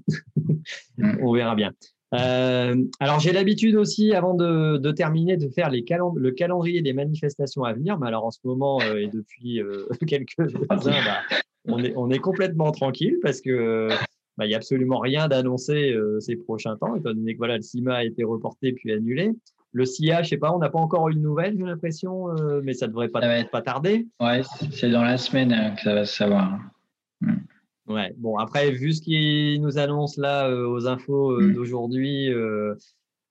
Speaker 1: Mm. on verra bien. Euh, alors, j'ai l'habitude aussi, avant de, de, terminer, de faire les le calendrier des manifestations à venir. Mais alors, en ce moment, euh, et depuis euh, quelques heures, bah, on, est, on est complètement tranquille parce que bah, il n'y a absolument rien d'annoncé ces prochains temps, étant donné que voilà, le CIMA a été reporté puis annulé. Le CIA, je sais pas, on n'a pas encore eu de nouvelles, j'ai l'impression, mais ça devrait pas, pas tarder.
Speaker 2: Ouais, c'est dans la semaine que ça va se savoir.
Speaker 1: Hmm. Ouais, bon, après, vu ce qui nous annonce là euh, aux infos euh, mm. d'aujourd'hui, euh,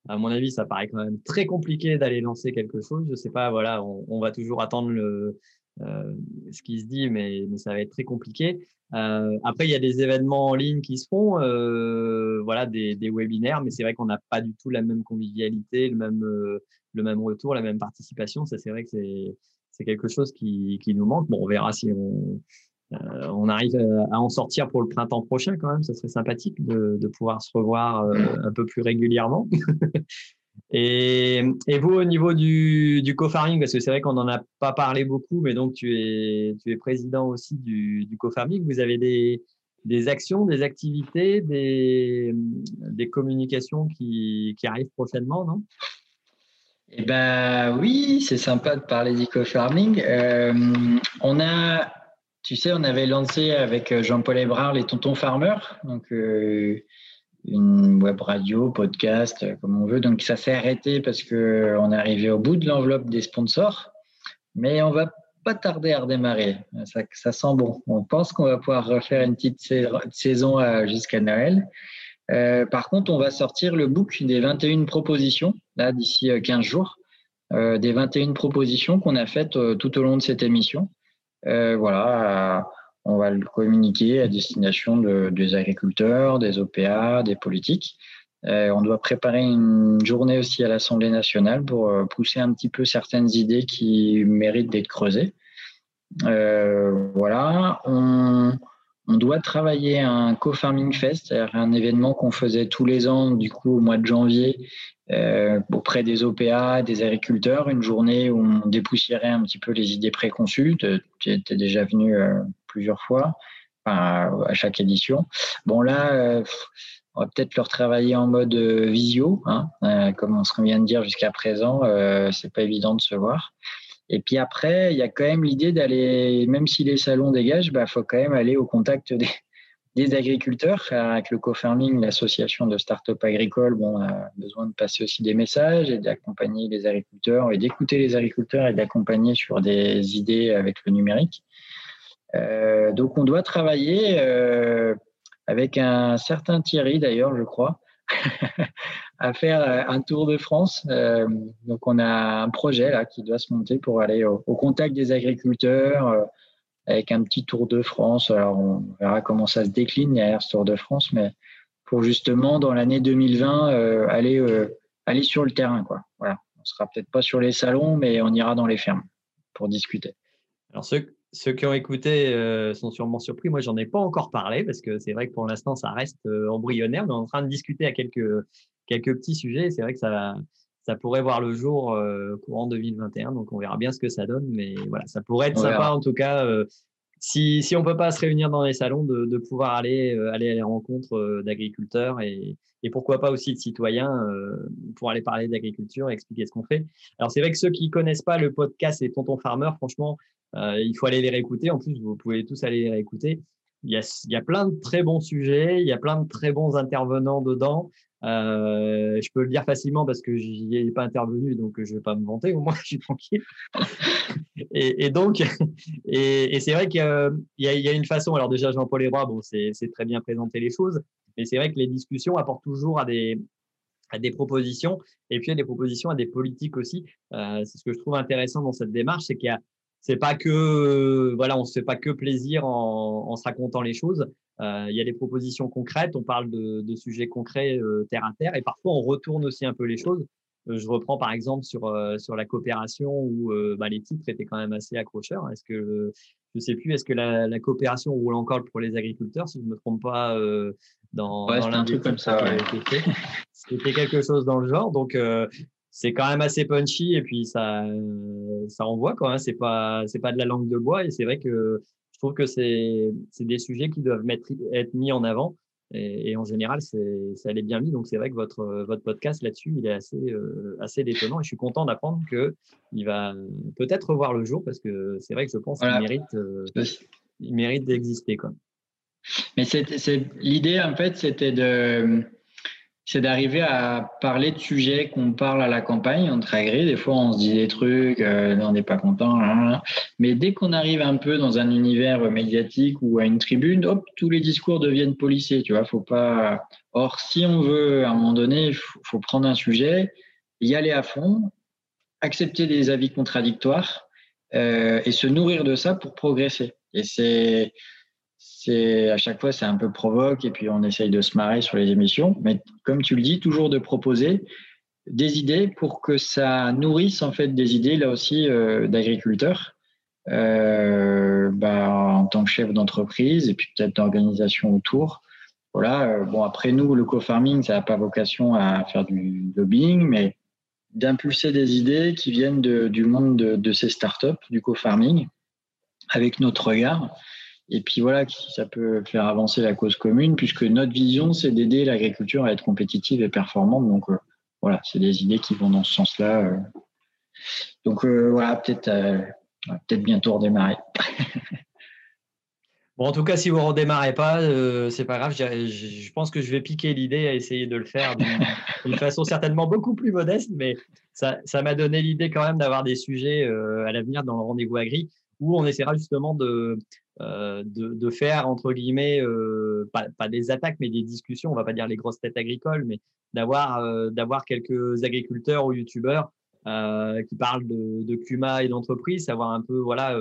Speaker 1: à mon avis, ça paraît quand même très compliqué d'aller lancer quelque chose. Je sais pas, voilà, on, va toujours attendre le, ce qui se dit, mais, mais, ça va être très compliqué. après, il y a des événements en ligne qui se font, voilà, des, des, webinaires, mais c'est vrai qu'on n'a pas du tout la même convivialité, le même, le même retour, la même participation. Ça, c'est vrai que c'est quelque chose qui, qui nous manque. Bon, on verra si on euh, on arrive à en sortir pour le printemps prochain quand même. Ça serait sympathique de, pouvoir se revoir euh, un peu plus régulièrement. et, vous, au niveau du, co-farming, parce que c'est vrai qu'on n'en a pas parlé beaucoup, mais donc tu es, président aussi du, co-farming. Vous avez des, actions, des activités, des, communications qui, arrivent prochainement, non?
Speaker 2: Eh ben oui, c'est sympa de parler du co-farming. Euh, on a tu sais, on avait lancé avec euh, Jean-Paul Ebrard les Tontons Farmers, donc euh, une web radio, podcast, euh, comme on veut. Donc ça s'est arrêté parce que on est arrivé au bout de l'enveloppe des sponsors, mais on va pas tarder à redémarrer. Ça, ça sent bon. On pense qu'on va pouvoir refaire une petite saison jusqu'à Noël. par contre, on va sortir le book des 21 propositions là d'ici 15 jours, des 21 propositions qu'on a faites tout au long de cette émission. Euh, voilà, euh, on va le communiquer à destination des agriculteurs, des OPA, des politiques. Euh, on doit préparer une journée aussi à l'Assemblée nationale pour pousser un petit peu certaines idées qui méritent d'être creusées. voilà, on, on, doit travailler un co-farming fest, c'est-à-dire un événement qu'on faisait tous les ans, du coup au mois de janvier, euh, auprès des OPA, des agriculteurs, une journée où on dépoussiérait un petit peu les idées préconçues. Tu étais déjà venu euh, plusieurs fois, à chaque édition. Bon là, euh, on va peut-être leur travailler en mode visio, hein, comme on vient de dire jusqu'à présent. c'est pas évident de se voir. Et puis après, il y a quand même l'idée d'aller, même si les salons dégagent, il bah, faut quand même aller au contact des, des agriculteurs. Avec le co-farming, l'association de start-up agricoles, bon, on a besoin de passer aussi des messages et d'accompagner les agriculteurs et d'écouter les agriculteurs et d'accompagner sur des idées avec le numérique. Euh, donc, on doit travailler euh, avec un certain Thierry, d'ailleurs, je crois, à faire un tour de France. Euh, donc, on a un projet là qui doit se monter pour aller au, contact des agriculteurs avec un petit Tour de France. Alors, on verra comment ça se décline derrière ce Tour de France, mais pour justement, dans l'année 2020, euh, aller, euh, aller sur le terrain. Quoi. Voilà. On sera peut-être pas sur les salons, mais on ira dans les fermes pour discuter.
Speaker 1: Alors, ceux qui ont écouté euh, sont sûrement surpris. Moi, j'en ai pas encore parlé parce que c'est vrai que pour l'instant, ça reste embryonnaire, mais on est en train de discuter à quelques, quelques petits sujets. C'est vrai que ça, ça pourrait voir le jour euh, courant 2021. Donc, on verra bien ce que ça donne. Mais voilà, ça pourrait être sympa en tout cas. Euh, si, si on peut pas se réunir dans les salons, de, de pouvoir aller, euh, aller à les rencontres d'agriculteurs et, et, pourquoi pas aussi de citoyens pour aller parler d'agriculture et expliquer ce qu'on fait. Alors, c'est vrai que ceux qui connaissent pas le podcast et Tonton Farmer, franchement, il faut aller les réécouter. En plus, vous pouvez tous aller les réécouter. Il y, a, plein de très bons sujets, il y a plein de très bons intervenants dedans. Euh, je peux le dire facilement parce que j'y ai pas intervenu, donc je vais pas me vanter. Au moins, je suis tranquille. et, donc, et, c'est vrai qu'il y, y, a une façon. Alors déjà, Jean-Paul Héroy, bon, c'est très bien présenter les choses, mais c'est vrai que les discussions apportent toujours à des à des propositions et puis à des propositions à des politiques aussi. c'est ce que je trouve intéressant dans cette démarche, c'est qu'il y a c'est pas que voilà, on se fait pas que plaisir en, en se racontant les choses. Euh, il y a des propositions concrètes, on parle de, de sujets concrets euh, terre à terre, et parfois on retourne aussi un peu les choses. Euh, je reprends par exemple sur sur la coopération où bah, les titres étaient quand même assez accrocheurs. Est-ce que je sais plus, est-ce que la, la, coopération roule encore pour les agriculteurs, si je me trompe pas, dans,
Speaker 2: ouais, dans
Speaker 1: un
Speaker 2: truc comme ça.
Speaker 1: C'était quelque chose dans le genre. Donc c'est quand même assez punchy et puis ça ça envoie quand même c'est pas c'est pas de la langue de bois et c'est vrai que je trouve que c'est c'est des sujets qui doivent mettre, être mis en avant et, et en général c'est ça allait bien mis. Donc c'est vrai que votre votre podcast là-dessus il est assez euh, assez détonnant et je suis content d'apprendre que il va peut-être revoir le jour parce que c'est vrai que je pense qu'il mérite euh, il mérite d'exister quoi.
Speaker 2: Mais c'est l'idée en fait c'était de c'est d'arriver à parler de sujets qu'on parle à la campagne entre agri. Des fois, on se dit des trucs, euh, on n'est pas content. Hein, hein. Mais dès qu'on arrive un peu dans un univers médiatique ou à une tribune, hop, tous les discours deviennent policiers. Tu vois, faut pas. Or, si on veut, à un moment donné, il faut, prendre un sujet, y aller à fond, accepter des avis contradictoires euh, et se nourrir de ça pour progresser. Et c'est c'est à chaque fois c'est un peu provoque et puis on essaye de se marrer sur les émissions. Mais comme tu le dis, toujours de proposer des idées pour que ça nourrisse en fait des idées là aussi euh, d'agriculteurs euh, bah, en tant que chef d'entreprise et puis peut-être d'organisation autour. Voilà. Euh, bon après nous le co-farming ça n'a pas vocation à faire du lobbying, mais d'impulser des idées qui viennent du monde de, de ces startups du co-farming avec notre regard et puis voilà, ça peut faire avancer la cause commune, puisque notre vision, c'est d'aider l'agriculture à être compétitive et performante. Donc euh, voilà, c'est des idées qui vont dans ce sens-là. Euh. Donc euh, voilà, peut-être peut-être bientôt redémarrer.
Speaker 1: Bon, en tout cas, si vous ne redémarrez pas, c'est pas grave. Je, je, pense que je vais piquer l'idée à essayer de le faire d'une façon certainement beaucoup plus modeste, mais ça m'a donné l'idée quand même d'avoir des sujets à l'avenir dans le rendez-vous agri où on essaiera justement de, euh, de, faire, entre guillemets, euh, pas, pas, des attaques, mais des discussions, on va pas dire les grosses têtes agricoles, mais d'avoir euh, quelques agriculteurs ou youtubeurs qui parlent de, de CUMA et d'entreprise, savoir un peu, voilà,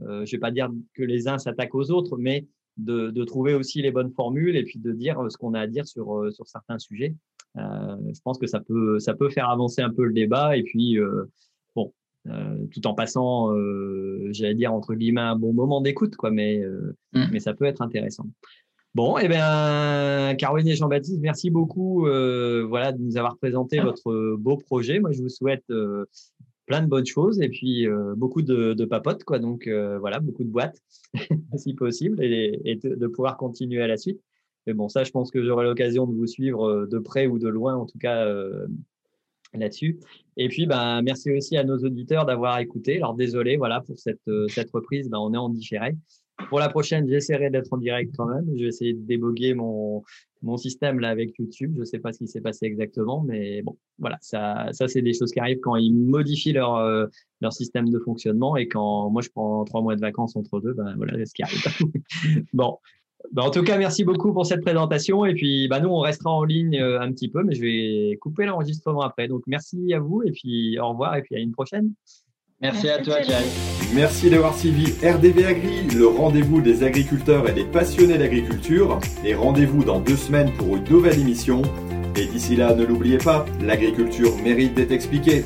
Speaker 1: je vais pas dire que les uns s'attaquent aux autres, mais de, de, trouver aussi les bonnes formules et puis de dire ce qu'on a à dire sur, sur certains sujets. je pense que ça peut, ça peut faire avancer un peu le débat et puis tout en passant, euh, j'allais dire entre guillemets, un bon moment d'écoute, quoi, mais, euh, mm. mais ça peut être intéressant. Bon, eh bien, Caroline et Jean-Baptiste, merci beaucoup voilà, de nous avoir présenté votre beau projet. Moi, je vous souhaite plein de bonnes choses et puis beaucoup de, de papotes, quoi. Donc, voilà, beaucoup de boîtes, si possible, et, et de, de, pouvoir continuer à la suite. Mais bon, ça, je pense que j'aurai l'occasion de vous suivre de près ou de loin, en tout cas, là-dessus. Et puis, ben, merci aussi à nos auditeurs d'avoir écouté. Alors, désolé, voilà, pour cette, euh, cette reprise, ben, on est en différé. Pour la prochaine, j'essaierai d'être en direct quand même. Je vais essayer de déboguer mon, mon système là avec YouTube. Je ne sais pas ce qui s'est passé exactement, mais bon, voilà, ça, ça c'est des choses qui arrivent quand ils modifient leur, euh, leur système de fonctionnement et quand moi je prends trois mois de vacances entre deux, ben voilà ce qui arrive. bon, bah, en tout cas, merci beaucoup pour cette présentation. Et puis, bah, nous, on restera en ligne euh, un petit peu, mais je vais couper l'enregistrement après. Donc, merci à vous et puis au revoir et puis à une prochaine.
Speaker 2: Merci, à toi, Thierry.
Speaker 4: Merci d'avoir suivi RDV Agri, le rendez-vous des agriculteurs et des passionnés d'agriculture. Et rendez-vous dans deux semaines pour une nouvelle émission. Et d'ici là, ne l'oubliez pas, l'agriculture mérite d'être expliquée.